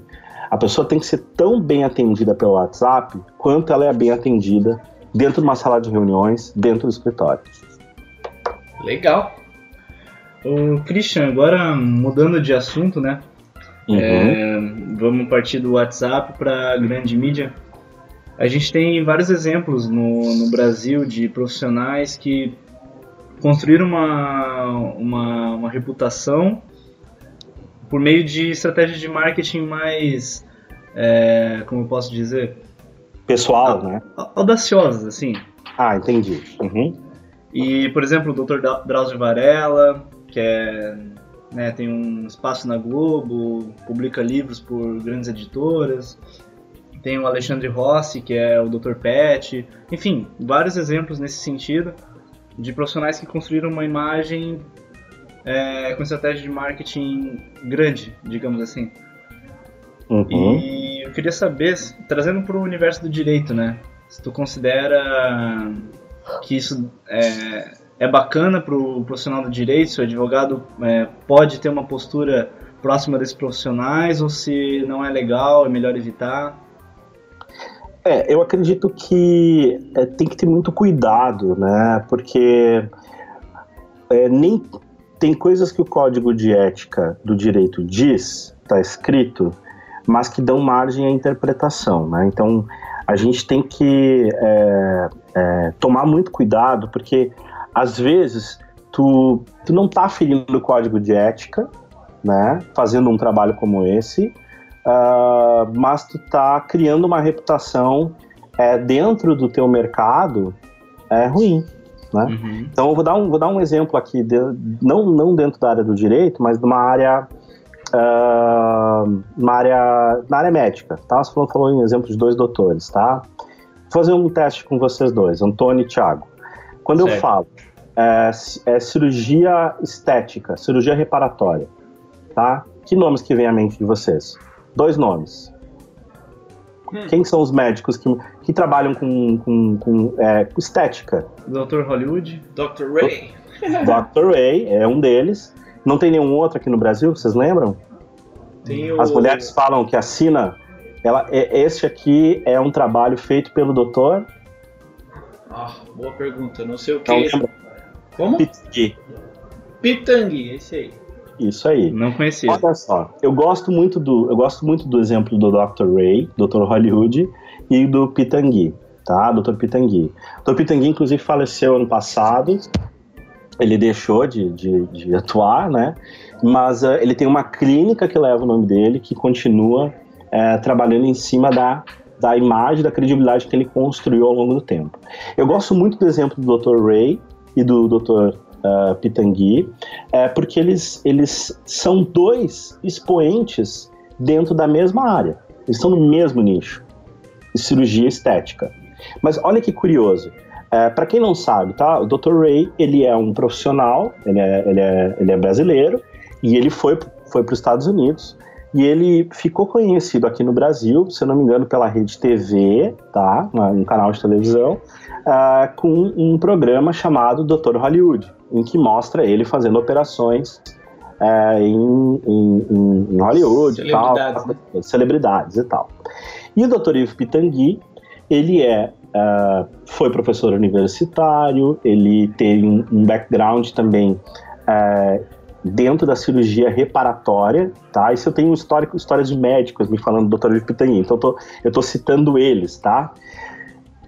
C: A pessoa tem que ser tão bem atendida pelo WhatsApp quanto ela é bem atendida dentro de uma sala de reuniões, dentro do escritório.
A: Legal.
B: O Christian, agora mudando de assunto, né? Uhum. É, vamos partir do WhatsApp para grande mídia. A gente tem vários exemplos no, no Brasil de profissionais que construíram uma, uma, uma reputação por meio de estratégias de marketing mais, é, como eu posso dizer?
C: Pessoal, né?
B: Audaciosas, assim.
C: Ah, entendi. Uhum.
B: E, por exemplo, o Dr. Drauzio Varela, que é, né, tem um espaço na Globo, publica livros por grandes editoras. Tem o Alexandre Rossi, que é o Dr. Pet. Enfim, vários exemplos nesse sentido de profissionais que construíram uma imagem é, com estratégia de marketing grande, digamos assim. Uhum. E eu queria saber, trazendo para o universo do direito, né? Se tu considera que isso é, é bacana para o profissional do direito, se o advogado é, pode ter uma postura próxima desses profissionais, ou se não é legal, é melhor evitar?
C: É, eu acredito que é, tem que ter muito cuidado, né? Porque é, nem tem coisas que o código de ética do direito diz, está escrito, mas que dão margem à interpretação, né? Então a gente tem que é, é, tomar muito cuidado, porque às vezes tu, tu não está ferindo o código de ética, né? Fazendo um trabalho como esse, uh, mas tu tá criando uma reputação é, dentro do teu mercado é, ruim. Né? Uhum. Então eu vou dar um, vou dar um exemplo aqui, de, não, não dentro da área do direito, mas de uma área, uh, uma área na área médica. Tá? Você falou, falou em exemplo de dois doutores, tá? Vou fazer um teste com vocês dois, Antônio e Thiago. Quando certo. eu falo é, é, cirurgia estética, cirurgia reparatória, tá? Que nomes que vem à mente de vocês? Dois nomes. Hum. Quem são os médicos que, que trabalham com, com, com é, estética?
B: Dr. Hollywood.
A: Dr. Ray.
C: Dr. Ray é um deles. Não tem nenhum outro aqui no Brasil, vocês lembram? Tem As o... mulheres falam que a Sina, ela, é, esse aqui é um trabalho feito pelo doutor.
A: Ah, boa pergunta. Não sei o que. Então,
C: Como?
A: Pitangui. Pitangui, esse aí.
C: Isso aí.
B: Não conhecia.
C: Olha só, eu gosto muito do, eu gosto muito do exemplo do Dr. Ray, Dr. Hollywood e do Pitangui, tá? Dr. Pitangui. Dr. Pitangui, inclusive, faleceu ano passado. Ele deixou de, de, de atuar, né? Mas uh, ele tem uma clínica que leva o nome dele, que continua uh, trabalhando em cima da, da imagem, da credibilidade que ele construiu ao longo do tempo. Eu gosto muito do exemplo do Dr. Ray e do Dr uh, Pitangui, é, porque eles, eles são dois expoentes dentro da mesma área. Eles estão no mesmo nicho, cirurgia estética. Mas olha que curioso. É, para quem não sabe, tá? O Dr. Ray ele é um profissional, ele é, ele é, ele é brasileiro e ele foi, foi para os Estados Unidos e ele ficou conhecido aqui no Brasil, se eu não me engano, pela Rede TV, tá? Um canal de televisão, uh, com um programa chamado Dr. Hollywood em que mostra ele fazendo operações é, em, em, em, Hollywood celebridades, tal, né? celebridades e tal. E o Dr. Ivo Pitangui, ele é uh, foi professor universitário, ele tem um background também uh, dentro da cirurgia reparatória, tá? Isso eu tenho histórico, histórias de médicos me falando do Dr. Ivo Pitangui, então eu tô, eu tô citando eles, tá?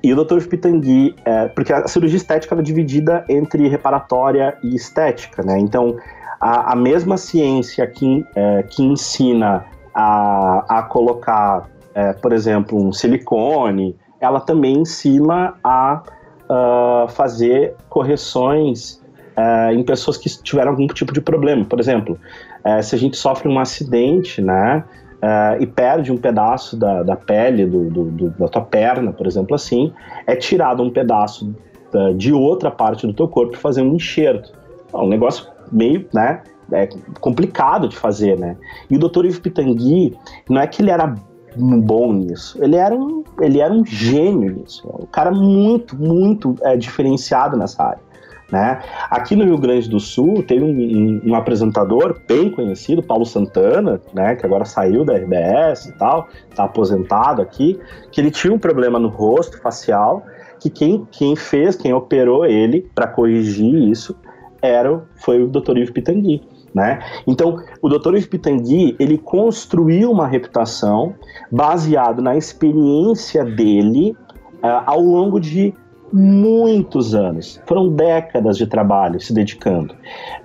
C: E o Dr. Pitangui, é, porque a cirurgia estética é dividida entre reparatória e estética, né? Então, a, a mesma ciência que, é, que ensina a, a colocar, é, por exemplo, um silicone, ela também ensina a uh, fazer correções uh, em pessoas que tiveram algum tipo de problema. Por exemplo, uh, se a gente sofre um acidente, né? uh, e perde um pedaço da, da pele do, do, do, da tua perna, por exemplo, assim, é tirado um pedaço da, de outra parte do teu corpo e fazer um enxerto. É um negócio meio, né, é complicado de fazer, né? E o Dr. Yves Pitangui, não é que ele era bom nisso, ele era um, ele era um gênio nisso, um cara muito, muito é, diferenciado nessa área. Né? Aqui no Rio Grande do Sul tem um, um, um, apresentador bem conhecido, Paulo Santana, né, que agora saiu da RBS e tal, está aposentado aqui, que ele tinha um problema no rosto facial, que quem, quem fez, quem operou ele para corrigir isso era foi o Dr. Ivo Pitangui. Né? Então, o Dr. Pitangui, ele construiu uma reputação baseado na experiência dele uh, ao longo de muitos anos, foram décadas de trabalho se dedicando.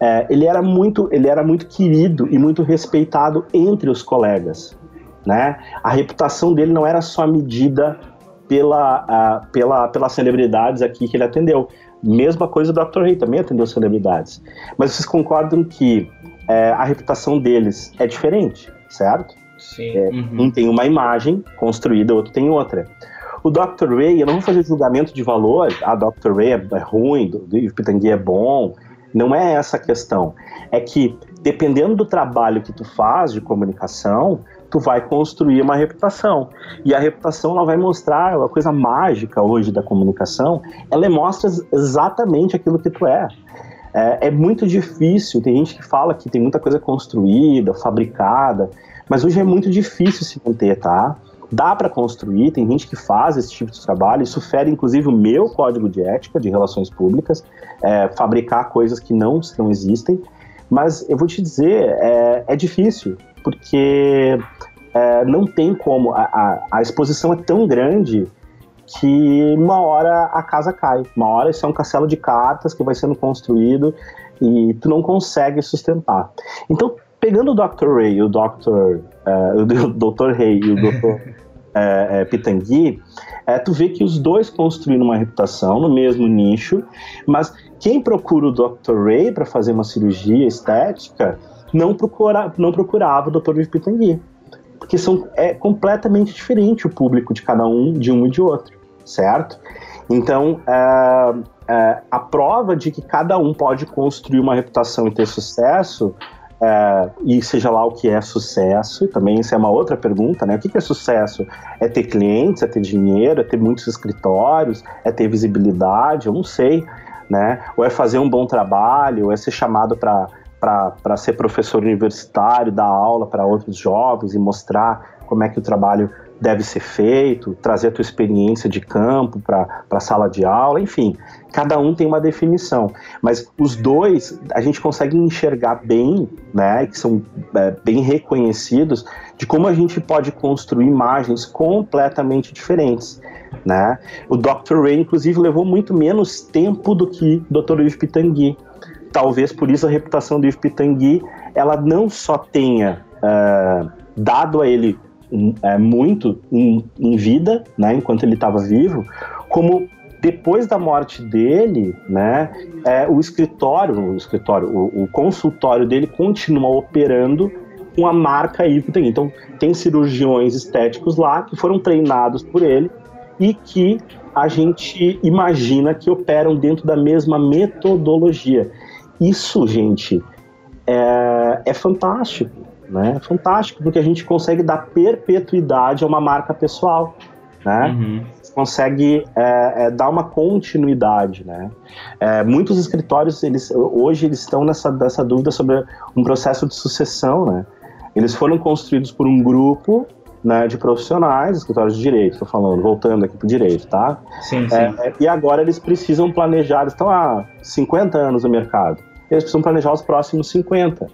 C: É, ele, era muito, ele era muito querido e muito respeitado entre os colegas. Né? A reputação dele não era só medida pela, uh, pela, pelas celebridades aqui que ele atendeu. Mesma coisa do Dr. Ray, também atendeu celebridades. Mas vocês concordam que é, a reputação deles é diferente, certo?
A: Sim. É,
C: uhum. Um tem uma imagem construída, outro tem outra. O Dr. Ray, eu não vou fazer julgamento de valor, a ah, Dr. Ray é, é ruim, o Pitangui é bom, não é essa a questão. É que, dependendo do trabalho que tu faz de comunicação, tu vai construir uma reputação. E a reputação ela vai mostrar a coisa mágica hoje da comunicação, ela mostra exatamente aquilo que tu é. É. É muito difícil, tem gente que fala que tem muita coisa construída, fabricada, mas hoje é muito difícil se manter, tá? Dá para construir, tem gente que faz esse tipo de trabalho, isso fere inclusive o meu código de ética de relações públicas, é, fabricar coisas que não, não existem, mas eu vou te dizer, é, é difícil, porque é, não tem como, a, a, a, exposição é tão grande que uma hora a casa cai, uma hora isso é um castelo de cartas que vai sendo construído e tu não consegue sustentar. Então, pegando o Dr. Ray, o Dr. Uh, o Dr. Ray e o Dr. é, é, Pitangui, é, tu vê que os dois construíram uma reputação no mesmo nicho, mas quem procura o Dr. Ray para fazer uma cirurgia estética não, procura, não procurava o Dr. Pitangui, porque são, é completamente diferente o público de cada um, de um e de outro, certo? Então, é, é, a prova de que cada um pode construir uma reputação e ter sucesso é, e seja lá o que é sucesso, também isso é uma outra pergunta, né? O que é sucesso? É ter clientes, é ter dinheiro, é ter muitos escritórios, é ter visibilidade, eu não sei, né? Ou é fazer um bom trabalho, ou é ser chamado para ser professor universitário, dar aula para outros jovens e mostrar como é que o trabalho deve ser feito, trazer a tua experiência de campo para a sala de aula, enfim, cada um tem uma definição, mas os dois a gente consegue enxergar bem, né, que são é, bem reconhecidos, de como a gente pode construir imagens completamente diferentes. Né? O Dr. Ray, inclusive, levou muito menos tempo do que o Dr. Yves Pitangui. Talvez por isso a reputação do Yves Pitangui ela não só tenha uh, dado a ele é, muito em, em, vida, né, enquanto ele estava vivo, como depois da morte dele, né, é, o escritório, o escritório, o, o consultório dele continua operando com a marca Ipten. Então, tem cirurgiões estéticos lá que foram treinados por ele e que a gente imagina que operam dentro da mesma metodologia. Isso, gente, é, é fantástico né? Fantástico, porque a gente consegue dar perpetuidade a uma marca pessoal, né? Uhum. Consegue é, é, dar uma continuidade, né? É, muitos escritórios, eles, hoje, eles estão nessa, nessa dúvida sobre um processo de sucessão, né? Eles foram construídos por um grupo né, de profissionais, escritórios de direito, estou falando, voltando aqui para o direito, tá?
A: Sim, sim.
C: É, e agora eles precisam planejar, estão há 50 anos no mercado, eles precisam planejar os próximos 50.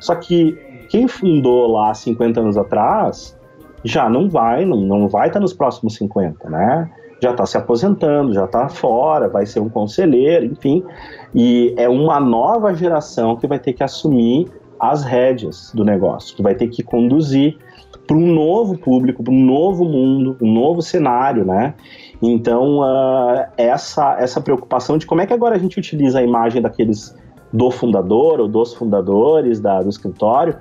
C: Só que quem fundou lá 50 anos atrás já não vai, não, não vai estar nos próximos 50, né? Já está se aposentando, já está fora, vai ser um conselheiro, enfim. E é uma nova geração que vai ter que assumir as rédeas do negócio, que vai ter que conduzir para um novo público, para um novo mundo, um novo cenário, né? Então, uh, essa, essa preocupação de como é que agora a gente utiliza a imagem daqueles do fundador ou dos fundadores da, do escritório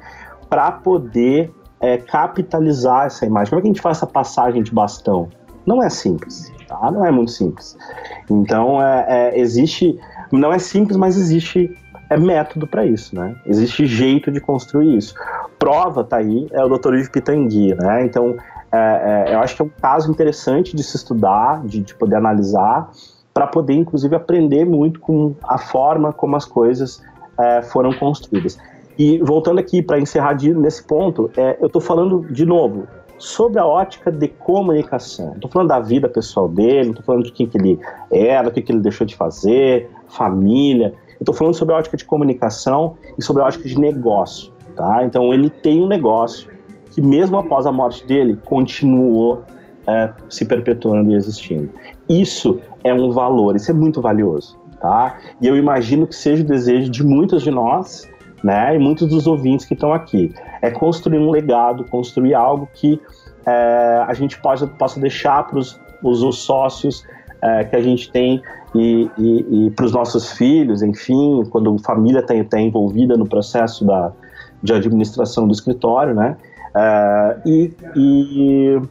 C: para poder é, capitalizar essa imagem. Como é que a gente faz essa passagem de bastão? Não é simples, tá? Não é muito simples. Então, é, é, existe, não é simples, mas existe é método para isso, né? Existe jeito de construir isso. Prova tá aí, é o Dr. Yves Pitangui, né? Então, é, é, eu acho que é um caso interessante de se estudar, de, de poder analisar, para poder, inclusive, aprender muito com a forma como as coisas é, foram construídas. E voltando aqui para encerrar de, nesse ponto, é, eu estou falando de novo sobre a ótica de comunicação. Estou falando da vida pessoal dele, estou falando de quem que ele era, o que, que ele deixou de fazer, família. Estou falando sobre a ótica de comunicação e sobre a ótica de negócio. Tá? Então ele tem um negócio que mesmo após a morte dele continuou é, se perpetuando e existindo. Isso é um valor, isso é muito valioso. Tá? E eu imagino que seja o desejo de muitos de nós né, e muitos dos ouvintes que estão aqui. É construir um legado, construir algo que é, a gente possa, possa deixar para os sócios é, que a gente tem e, e, e para os nossos filhos, enfim, quando a família está tá envolvida no processo da, de administração do escritório, né? É, e, e,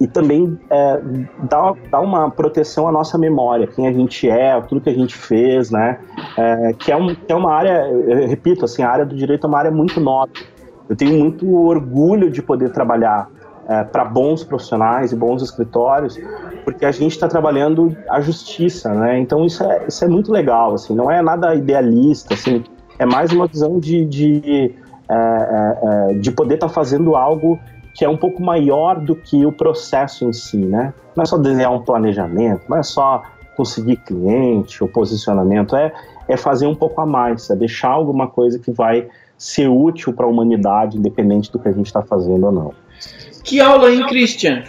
C: e, também é, dá, dá uma proteção à nossa memória, quem a gente é, tudo que a gente fez, né? É, que, é um, que é uma área, repito, assim, a área do direito é uma área muito nobre. Eu tenho muito orgulho de poder trabalhar é, para bons profissionais e bons escritórios, porque a gente está trabalhando a justiça, né? Então isso é, isso é muito legal, assim, não é nada idealista, assim, é mais uma visão de, de, é, é, é de poder estar tá fazendo algo que é um pouco maior do que o processo em si, né? Não é só desenhar um planejamento, não é só conseguir cliente ou posicionamento, é, é fazer um pouco a mais, é deixar alguma coisa que vai ser útil para a humanidade, independente do que a gente está fazendo ou não.
A: Que aula, hein, Christian?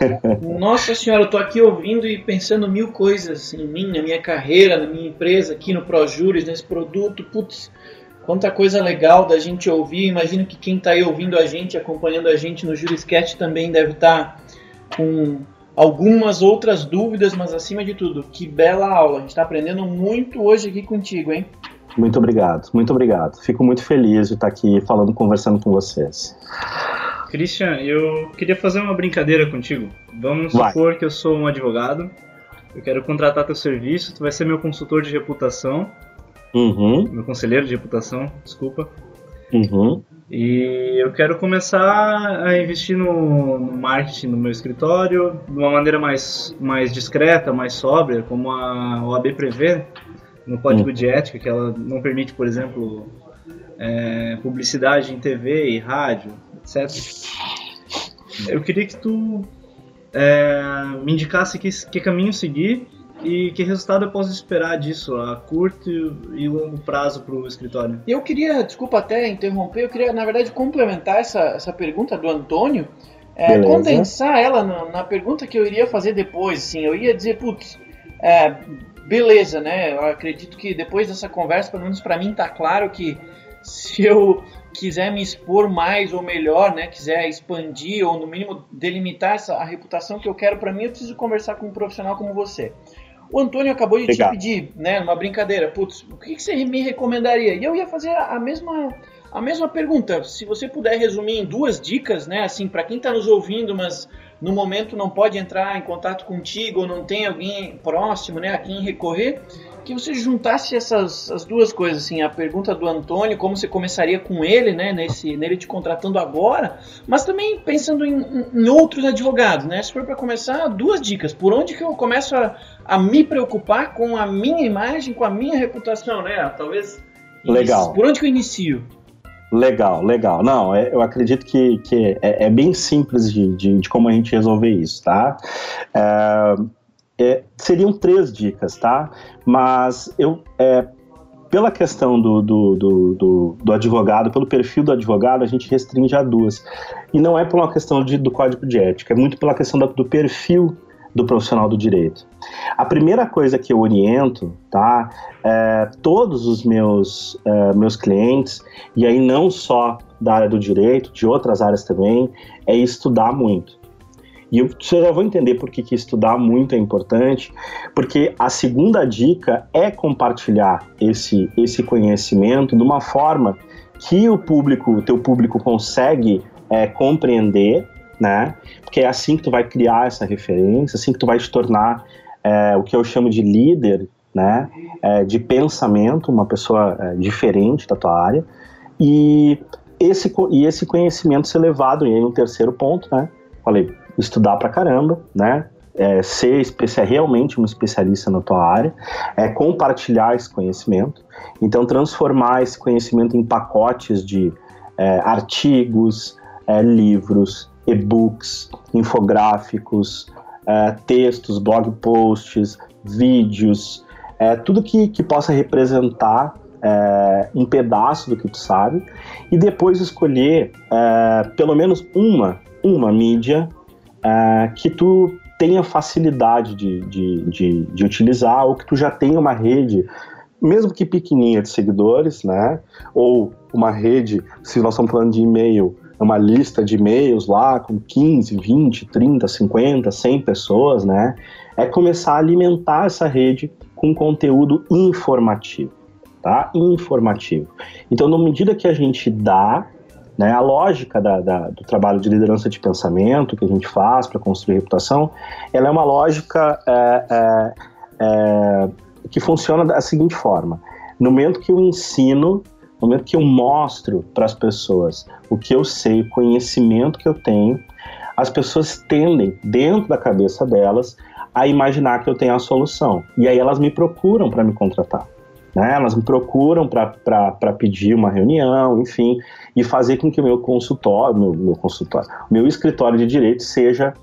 A: [laughs] Nossa senhora, eu tô aqui ouvindo e pensando mil coisas em mim, na minha carreira, na minha empresa, aqui no ProJuris, nesse produto. Putz, quanta coisa legal da gente ouvir. Imagino que quem está aí ouvindo a gente, acompanhando a gente no Juriscast também deve estar tá com algumas outras dúvidas, mas acima de tudo, que bela aula. A gente está aprendendo muito hoje aqui contigo, hein?
C: Muito obrigado, muito obrigado. Fico muito feliz de estar aqui falando, conversando com vocês.
B: Christian, eu queria fazer uma brincadeira contigo. Vamos vai. supor que eu sou um advogado, eu quero contratar teu serviço, tu vai ser meu consultor de reputação,
C: uhum.
B: meu conselheiro de reputação, desculpa.
C: Uhum.
B: E eu quero começar a investir no, no, marketing no meu escritório de uma maneira mais, mais discreta, mais sóbria, como a OAB prevê no código uhum. de ética, que ela não permite, por exemplo, é, publicidade em TV e rádio, etc. Eu queria que tu é, me indicasse que, que caminho seguir e que resultado eu posso esperar disso a curto e longo prazo para o escritório?
A: Eu queria, desculpa até interromper, eu queria na verdade complementar essa, essa pergunta do Antônio, é, condensar ela na, na, pergunta que eu iria fazer depois. Assim, eu ia dizer, putz, é, beleza, né? Eu acredito que depois dessa conversa, pelo menos para mim, tá claro que se eu quiser me expor mais ou melhor, né, quiser expandir ou no mínimo delimitar essa a reputação que eu quero para mim, eu preciso conversar com um profissional como você. O Antônio acabou de Legal. te pedir, né, uma brincadeira, putz, o que, que você me recomendaria? E eu ia fazer a mesma a mesma pergunta. Se você puder resumir em duas dicas, né, assim, para quem está nos ouvindo, mas no momento não pode entrar em contato contigo ou não tem alguém próximo, né, a quem recorrer, que você juntasse essas as duas coisas, assim, a pergunta do Antônio, como você começaria com ele, né, nesse, nele te contratando agora, mas também pensando em, em outros advogados, né? Se for para começar, duas dicas. Por onde que eu começo a, a me preocupar com a minha imagem, com a minha reputação, né? Talvez.
C: Legal.
A: Por onde que eu inicio?
C: Legal, legal. Não, é, eu acredito que, que é, é bem simples de, de, de, como a gente resolver isso, tá? É, é, seriam três dicas, tá? Mas eu, é, pela questão do, do, do, do, do advogado, pelo perfil do advogado, a gente restringe a duas. E não é por uma questão de, do código de ética, é muito pela questão do perfil do profissional do direito. A primeira coisa que eu oriento, tá, é, todos os meus, é, meus clientes, e aí não só da área do direito, de outras áreas também, é estudar muito. E eu, você já vou entender por que, que estudar muito é importante, porque a segunda dica é compartilhar esse, esse conhecimento de uma forma que o público, o teu público consegue é, compreender, né? Porque é assim que tu vai criar essa referência, assim que tu vai te tornar é, o que eu chamo de líder né, é, de pensamento, uma pessoa é, diferente da tua área, e esse, e esse conhecimento ser levado, e aí um terceiro ponto, né, falei, estudar pra caramba, né, é, ser realmente um especialista na tua área, é compartilhar esse conhecimento, então transformar esse conhecimento em pacotes de é, artigos, é, livros, e-books, infográficos, é, textos, blog posts, vídeos, é, tudo que, que possa representar é, um pedaço do que tu sabe. E depois escolher pelo menos uma, uma mídia é, que tu tenha facilidade de, de, de, de, utilizar ou que tu já tenha uma rede, mesmo que pequenininha de seguidores, né? Ou uma rede, se nós estamos falando de e-mail, uma lista de e-mails lá com 15, 20, 30, 50, 100 pessoas, né? É começar a alimentar essa rede com conteúdo informativo, tá? Informativo. Então, na medida que a gente dá, né, a lógica da, da, do trabalho de liderança de pensamento que a gente faz para construir reputação, ela é uma lógica é, é, é, que funciona da seguinte forma: no momento que eu ensino no momento que eu mostro para as pessoas o que eu sei, o conhecimento que eu tenho, as pessoas tendem, dentro da cabeça delas, a imaginar que eu tenho a solução. E aí elas me procuram para me contratar. Né? Elas me procuram para pedir uma reunião, enfim, e fazer com que o meu consultório, meu, meu consultório, meu escritório de direito seja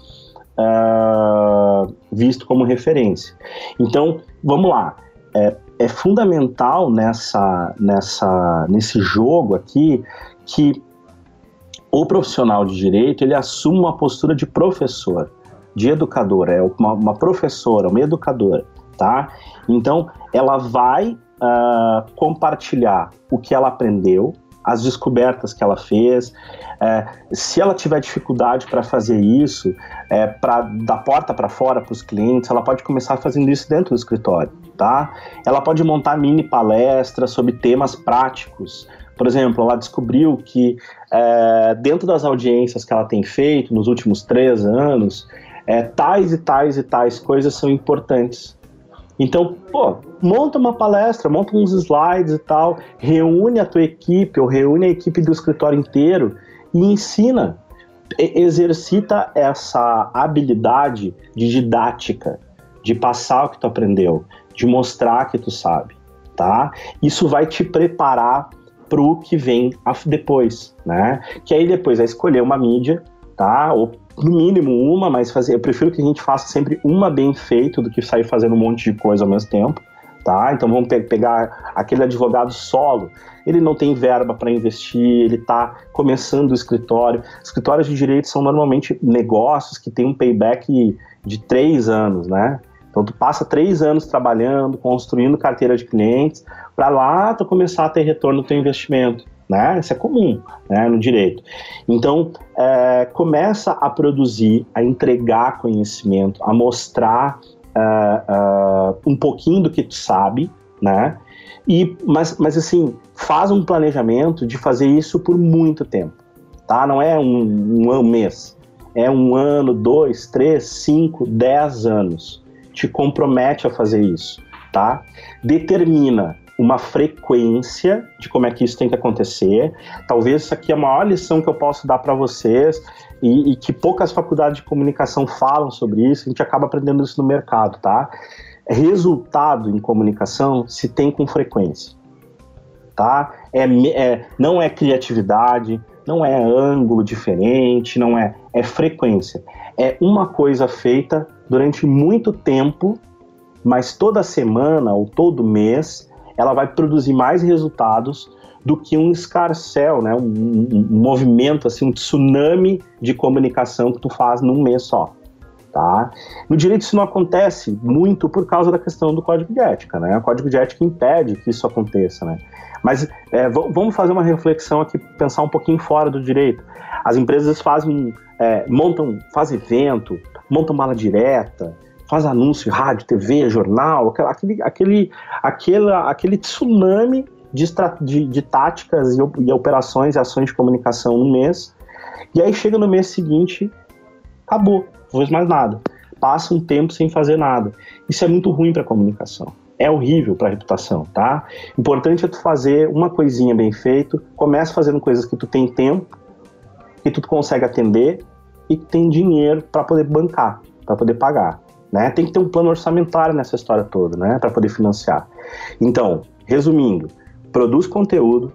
C: uh, visto como referência. Então, vamos lá. É, é fundamental nessa, nessa, nesse jogo aqui que o profissional de direito ele assuma uma postura de professor, de educador, é uma, uma professora, uma educadora, tá? Então ela vai uh, compartilhar o que ela aprendeu, as descobertas que ela fez. É, se ela tiver dificuldade para fazer isso, é, para da porta para fora para os clientes, ela pode começar fazendo isso dentro do escritório, tá? Ela pode montar mini palestras sobre temas práticos. Por exemplo, ela descobriu que é, dentro das audiências que ela tem feito nos últimos três anos, é, tais e tais e tais coisas são importantes então, pô, monta uma palestra, monta uns slides e tal, reúne a tua equipe ou reúne a equipe do escritório inteiro e ensina. exercita essa habilidade de didática, de passar o que tu aprendeu, de mostrar que tu sabe, tá? Isso vai te preparar para o que vem depois, né? Que aí depois é escolher uma mídia, tá? Ou no mínimo uma, mas fazer, eu prefiro que a gente faça sempre uma bem feita do que sair fazendo um monte de coisa ao mesmo tempo. Tá? Então vamos pe pegar aquele advogado solo. Ele não tem verba para investir, ele está começando o escritório. Escritórios de direito são normalmente negócios que têm um payback de três anos, né? Então tu passa três anos trabalhando, construindo carteira de clientes, para lá tu começar a ter retorno do teu investimento né? Isso é comum né, no direito. Então, é, começa a produzir, a entregar conhecimento, a mostrar uh, uh, um pouquinho do que tu sabe, né? E, mas, mas assim, faz um planejamento de fazer isso por muito tempo, tá? Não é um, um mês, é um ano, dois, três, cinco, dez anos. Te compromete a fazer isso, tá? Determina uma frequência de como é que isso tem que acontecer. Talvez isso aqui é a maior lição que eu posso dar para vocês e, e, que poucas faculdades de comunicação falam sobre isso. A gente acaba aprendendo isso no mercado, tá? Resultado em comunicação se tem com frequência, tá? É, é, não é criatividade, não é ângulo diferente, não é, é frequência. É uma coisa feita durante muito tempo, mas toda semana ou todo mês ela vai produzir mais resultados do que um escarcel, né? Um, um, um, movimento, assim, um tsunami de comunicação que tu faz num mês só. Tá? No direito isso não acontece muito por causa da questão do código de ética, né? O código de ética impede que isso aconteça, né? Mas é, vamos fazer uma reflexão aqui, pensar um pouquinho fora do direito. As empresas fazem, é, montam, fazem evento, montam mala direta, faz anúncio, rádio, TV, jornal, aquele, aquele, aquele, aquele tsunami de, de, de táticas e, e, operações e ações de comunicação no mês. E aí chega no mês seguinte, acabou, não fez mais nada. Passa um tempo sem fazer nada. Isso é muito ruim para a comunicação. é horrível para a reputação, tá? Importante é tu fazer uma coisinha bem feito, começa fazendo coisas que tu tem tempo, que tu consegue atender e que tem dinheiro para poder bancar, para poder pagar, né? Tem que ter um plano orçamentário nessa história toda, né, para poder financiar. Então, resumindo, produz conteúdo,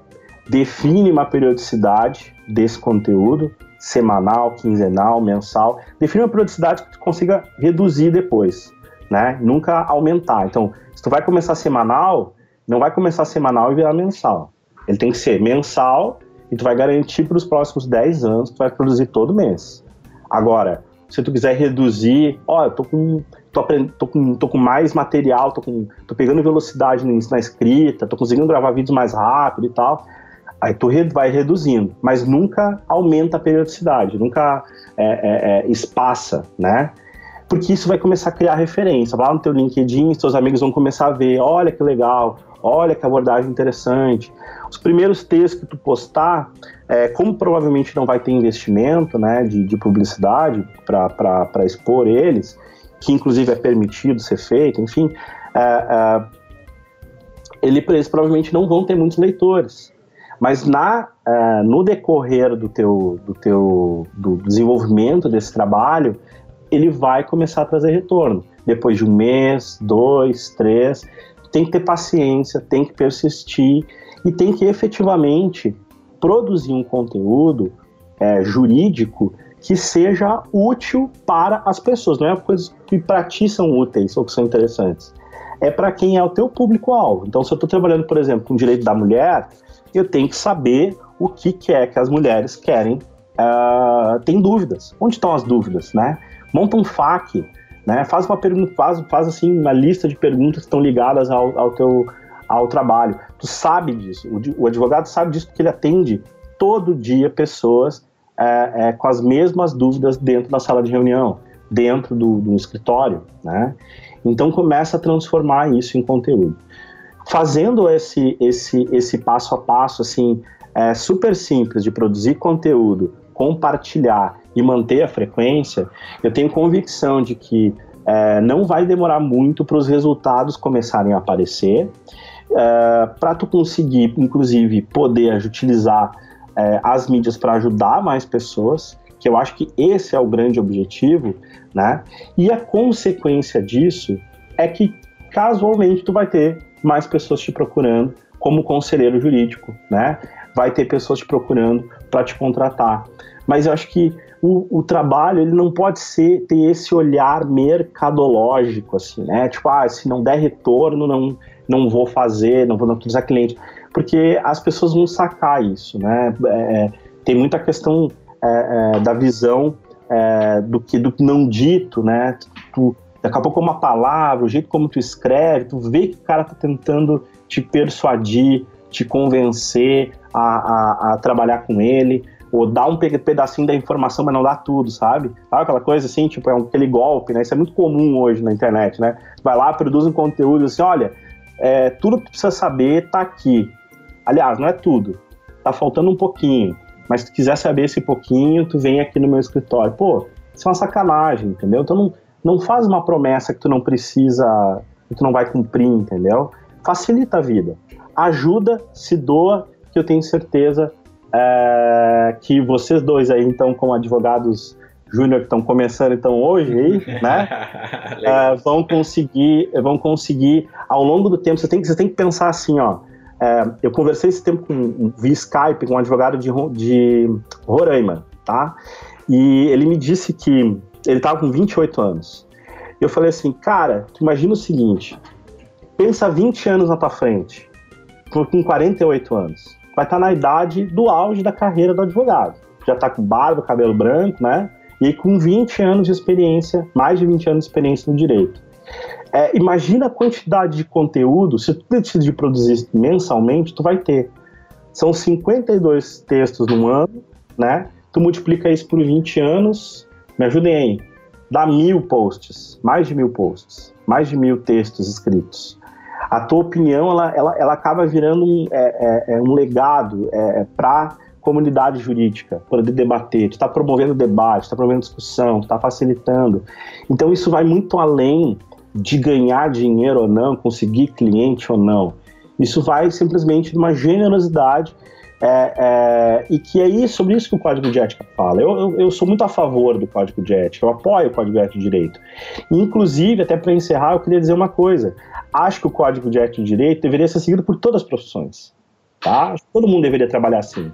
C: define uma periodicidade desse conteúdo, semanal, quinzenal, mensal, define uma periodicidade que tu consiga reduzir depois, né? Nunca aumentar. Então, se tu vai começar semanal, não vai começar semanal e virar mensal. Ele tem que ser mensal e tu vai garantir para os próximos 10 anos que tu vai produzir todo mês. Agora, se tu quiser reduzir, ó, eu tô com tô, tô, com, tô com mais material, tô, com, tô pegando velocidade na escrita, tô conseguindo gravar vídeos mais rápido e tal. Aí tu vai reduzindo, mas nunca aumenta a periodicidade, nunca é, é, é, espaça, né? Porque isso vai começar a criar referência. Lá no teu LinkedIn, seus amigos vão começar a ver, olha que legal, olha que abordagem interessante. Os primeiros textos que tu postar, é, como provavelmente não vai ter investimento né, de, de publicidade para expor eles, que inclusive é permitido ser feito, enfim, é, é, ele, eles provavelmente não vão ter muitos leitores. Mas na, uh, no decorrer do teu, do teu do desenvolvimento desse trabalho, ele vai começar a trazer retorno. Depois de um mês, dois, três, tem que ter paciência, tem que persistir e tem que efetivamente produzir um conteúdo é, jurídico que seja útil para as pessoas. Não é coisas que para ti são úteis ou que são interessantes. É para quem é o teu público-alvo. Então, se eu estou trabalhando, por exemplo, com direito da mulher, eu tenho que saber o que, que é que as mulheres querem. Uh, tem dúvidas. Onde estão as dúvidas, né? Monta um FAQ, né? Faz uma pergunta, faz, faz assim uma lista de perguntas que estão ligadas ao, ao teu ao trabalho. Tu sabe disso. O, o, advogado sabe disso porque ele atende todo dia pessoas é, é, com as mesmas dúvidas dentro da sala de reunião, dentro do, do escritório, né? Então começa a transformar isso em conteúdo fazendo esse, esse, esse passo a passo, assim, é, super simples de produzir conteúdo, compartilhar e manter a frequência, eu tenho convicção de que é, não vai demorar muito para os resultados começarem a aparecer, é, para tu conseguir, inclusive, poder utilizar é, as mídias para ajudar mais pessoas, que eu acho que esse é o grande objetivo, né? E a consequência disso é que casualmente tu vai ter mais pessoas te procurando como conselheiro jurídico, né? Vai ter pessoas te procurando para te contratar. Mas eu acho que o, o, trabalho ele não pode ser ter esse olhar mercadológico assim, né? Tipo, ah, se não der retorno, não não vou fazer, não vou não utilizar cliente, porque as pessoas vão sacar isso, né? É, é tem muita questão é, é, da visão é, do que do não dito, né? Tu, Daqui a pouco uma palavra, o jeito como tu escreve, tu vê que o cara tá tentando te persuadir, te convencer a, a, a trabalhar com ele, ou dar um pedacinho da informação, mas não dá tudo, sabe? Sabe aquela coisa assim, tipo, é um, aquele golpe, né? Isso é muito comum hoje na internet, né? Vai lá, produz um conteúdo assim, olha, é, tudo que precisa saber tá aqui. Aliás, não é tudo. Tá faltando um pouquinho. Mas se tu quiser saber esse pouquinho, tu vem aqui no meu escritório. Pô, isso é uma sacanagem, entendeu? Então não não faz uma promessa que tu não precisa, que tu não vai cumprir, entendeu? Facilita a vida. Ajuda, se doa, que eu tenho certeza é, que vocês dois aí, então, como advogados júnior que estão começando então hoje aí, [laughs] né, é, vão conseguir, vão conseguir ao longo do tempo. Você tem, você tem que pensar assim, ó. É, eu conversei esse tempo com via Skype com um advogado de, de Roraima, tá? E ele me disse que ele tava com 28 anos. Eu falei assim, cara, tu imagina o seguinte, pensa 20 anos na tua frente, com 48 anos. Vai estar tá na idade do auge da carreira do advogado. Já tá com barba, cabelo branco, né? E com 20 anos de experiência, mais de 20 anos de experiência no direito. É, imagina a quantidade de conteúdo, se tu decidir produzir mensalmente, tu vai ter. São 52 textos no ano, né? Tu multiplica isso por 20 anos, me ajudem aí. Dá mil posts, mais de mil posts, mais de mil textos escritos. A tua opinião, ela, ela, ela acaba virando um, é, é, é um legado é, é para comunidade jurídica, poder debater, tu está promovendo debate, está promovendo discussão, está facilitando. Então isso vai muito além de ganhar dinheiro ou não, conseguir cliente ou não. Isso vai simplesmente de uma generosidade é, é, e que é isso, sobre isso que o Código de Ética fala. Eu, eu, eu, sou muito a favor do Código de Ética, eu apoio o Código de Ética de Direito. Inclusive, até para encerrar, eu queria dizer uma coisa. Acho que o Código de Ética de Direito deveria ser seguido por todas as profissões. Tá? Todo mundo deveria trabalhar assim.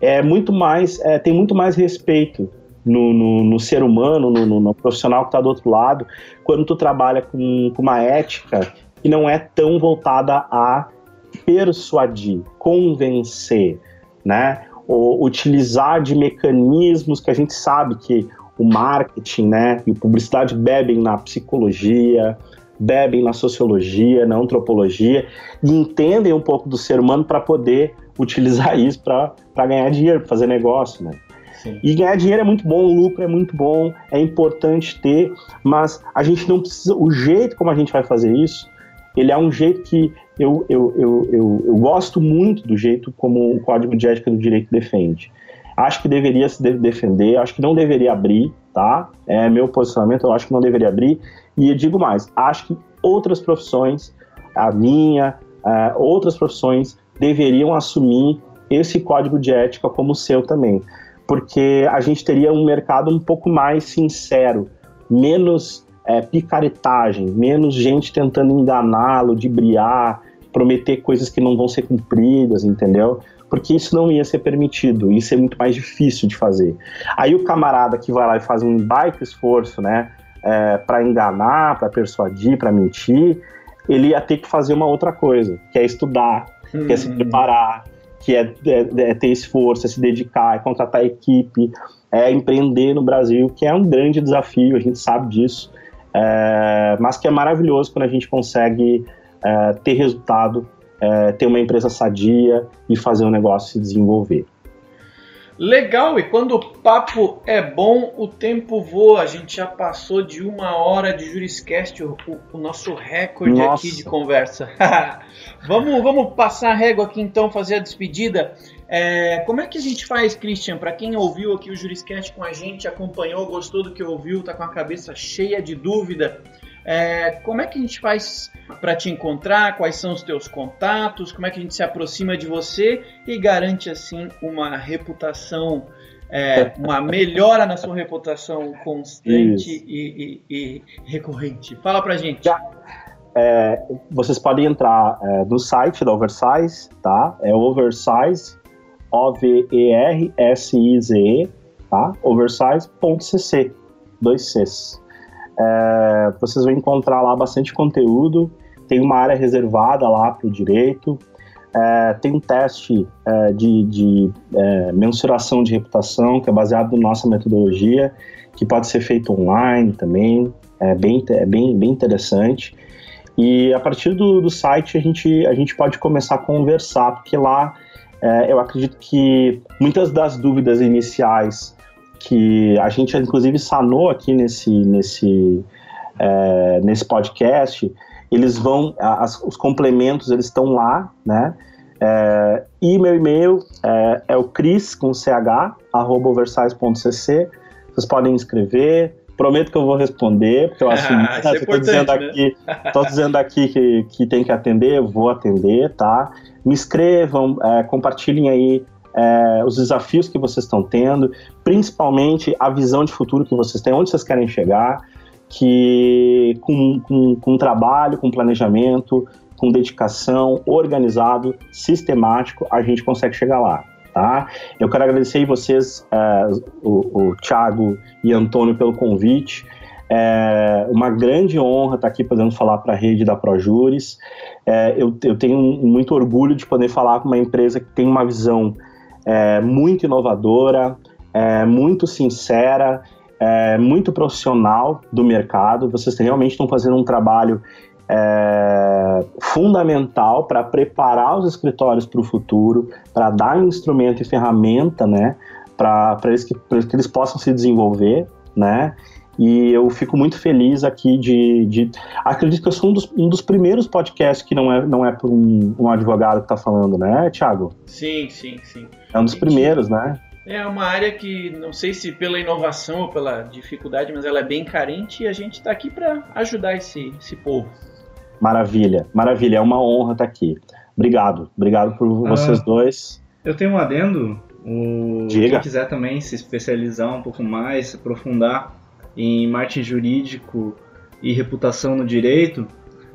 C: É muito mais, é, tem muito mais respeito no, no, no ser humano, no, no profissional que está do outro lado, quando tu trabalha com, com uma ética que não é tão voltada a persuadir, convencer, né? Ou utilizar de mecanismos que a gente sabe que o marketing, né, e a publicidade bebem na psicologia, bebem na sociologia, na antropologia e entendem um pouco do ser humano para poder utilizar [laughs] isso para ganhar dinheiro, para fazer negócio, né? Sim. E ganhar dinheiro é muito bom, o lucro é muito bom, é importante ter, mas a gente não precisa. O jeito como a gente vai fazer isso, ele é um jeito que eu, eu, eu, eu, eu gosto muito do jeito como o Código de Ética do Direito defende. Acho que deveria se defender, acho que não deveria abrir, tá? É meu posicionamento, eu acho que não deveria abrir. E eu digo mais, acho que outras profissões, a minha, uh, outras profissões, deveriam assumir esse código de ética como seu também. Porque a gente teria um mercado um pouco mais sincero, menos é, picaretagem, menos gente tentando enganá-lo, de briar, prometer coisas que não vão ser cumpridas, entendeu? Porque isso não ia ser permitido, isso é muito mais difícil de fazer. Aí o camarada que vai lá e faz um baita esforço, né, é, para enganar, para persuadir, para mentir, ele ia ter que fazer uma outra coisa, que é estudar, hum. que é se hum. preparar, que é, é, é, ter esforço, é se dedicar, é contratar equipe, é empreender no Brasil, que é um grande desafio, a gente sabe disso, é, mas que é maravilhoso quando a gente consegue é, ter resultado, é, ter uma empresa sadia e fazer o negócio se desenvolver.
A: Legal, e quando o papo é bom, o tempo voa. A gente já passou de uma hora de Juriscast, o, o nosso recorde Nossa. aqui de conversa. [laughs] vamos, vamos passar a régua aqui então, fazer a despedida. É, como é que a gente faz, Christian? Para quem ouviu aqui o Juriscast com a gente, acompanhou, gostou do que ouviu, tá com a cabeça cheia de dúvida, é, como é que a gente faz para te encontrar? Quais são os teus contatos? Como é que a gente se aproxima de você e garante assim uma reputação, é, uma melhora na sua reputação constante e, e, e, recorrente? Fala para gente. Já,
C: é, vocês podem entrar é, no site da Oversize, tá? É Oversize, O-V-E-R-S-I-Z-E, tá? Oversize.cc, dois Cs. É, vocês vão encontrar lá bastante conteúdo. Tem uma área reservada lá para o direito. É, tem um teste é, de, de é, mensuração de reputação que é baseado na nossa metodologia, que pode ser feito online também. É bem, é bem, bem interessante. E a partir do, do site a gente, a gente pode começar a conversar, porque lá é, eu acredito que muitas das dúvidas iniciais que a gente inclusive sanou aqui nesse, nesse, é, nesse podcast, eles vão, as, os complementos eles estão lá, né? É, e meu e-mail é, é, o cris com ch, arroba oversize.cc. Vocês podem escrever. Prometo que eu vou responder, porque eu acho
A: ah, [laughs] que
C: estou dizendo aqui, tô dizendo aqui que, que tem que atender, eu vou atender, tá? Me escrevam, é, compartilhem aí é, os desafios que vocês estão tendo, principalmente a visão de futuro que vocês têm, onde vocês querem chegar, que com, com, com trabalho, com planejamento, com dedicação, organizado, sistemático, a gente consegue chegar lá. Tá? Eu quero agradecer vocês, é, o, o Thiago e Antônio, pelo convite. É uma grande honra estar aqui podendo falar para a rede da Projures. É, eu, eu, tenho muito orgulho de poder falar com uma empresa que tem uma visão é, muito inovadora, é, muito sincera, é, muito profissional do mercado. Vocês realmente estão fazendo um trabalho é, fundamental para preparar os escritórios para o futuro, para dar instrumento e ferramenta, né, para eles que, que eles possam se desenvolver, né. E eu fico muito feliz aqui de. de acredito que eu sou um dos, um dos primeiros podcasts que não é, não é por um, um advogado que está falando, né, Thiago?
A: Sim, sim, sim.
C: É um dos primeiros, né?
A: É uma área que não sei se pela inovação ou pela dificuldade, mas ela é bem carente e a gente está aqui para ajudar esse, esse povo.
C: Maravilha, maravilha, é uma honra estar aqui. Obrigado, obrigado por ah, vocês dois.
B: Eu tenho um adendo. O, Diga. Quem quiser também se especializar um pouco mais, se aprofundar em marketing jurídico e reputação no direito,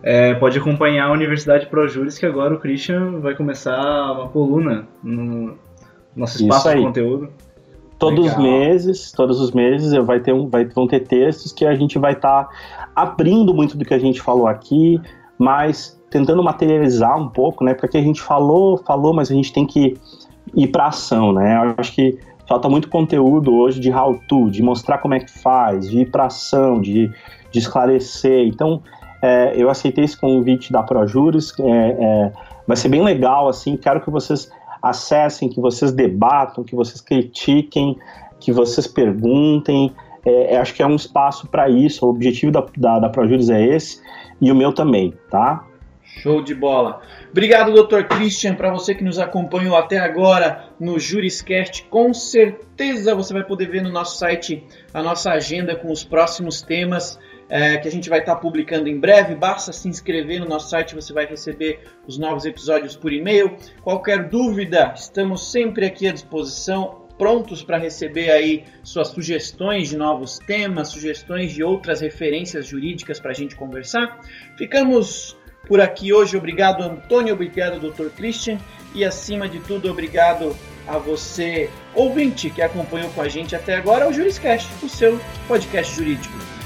B: é, pode acompanhar a Universidade ProJuris, que agora o Christian vai começar uma coluna no nosso espaço de conteúdo.
C: Todos Legal. os meses, todos os meses vai ter um, vai, vão ter textos que a gente vai estar tá abrindo muito do que a gente falou aqui, mas tentando materializar um pouco, né? Porque a gente falou, falou, mas a gente tem que ir para ação, né? Eu acho que falta muito conteúdo hoje de how to, de mostrar como é que faz, de ir para ação, de, de esclarecer. Então, é, eu aceitei esse convite da ProJuris, é, é, vai ser bem legal, assim, quero que vocês acessem, que vocês debatam, que vocês critiquem, que vocês perguntem, é, acho que é um espaço para isso, o objetivo da, da, da ProJuris é esse, e o meu também, tá?
A: Show de bola. Obrigado, Dr. Christian, para você que nos acompanhou até agora no Juriscast. Com certeza você vai poder ver no nosso site a nossa agenda com os próximos temas é, que a gente vai estar tá publicando em breve. Basta se inscrever no nosso site, você vai receber os novos episódios por e-mail. Qualquer dúvida, estamos sempre aqui à disposição, prontos para receber aí suas sugestões de novos temas, sugestões de outras referências jurídicas para a gente conversar. Ficamos por aqui hoje. Obrigado, Antônio, obrigado, Dr. Christian, e acima de tudo, obrigado a você, ouvinte, que acompanhou com a gente até agora o Juriscast, o seu podcast jurídico.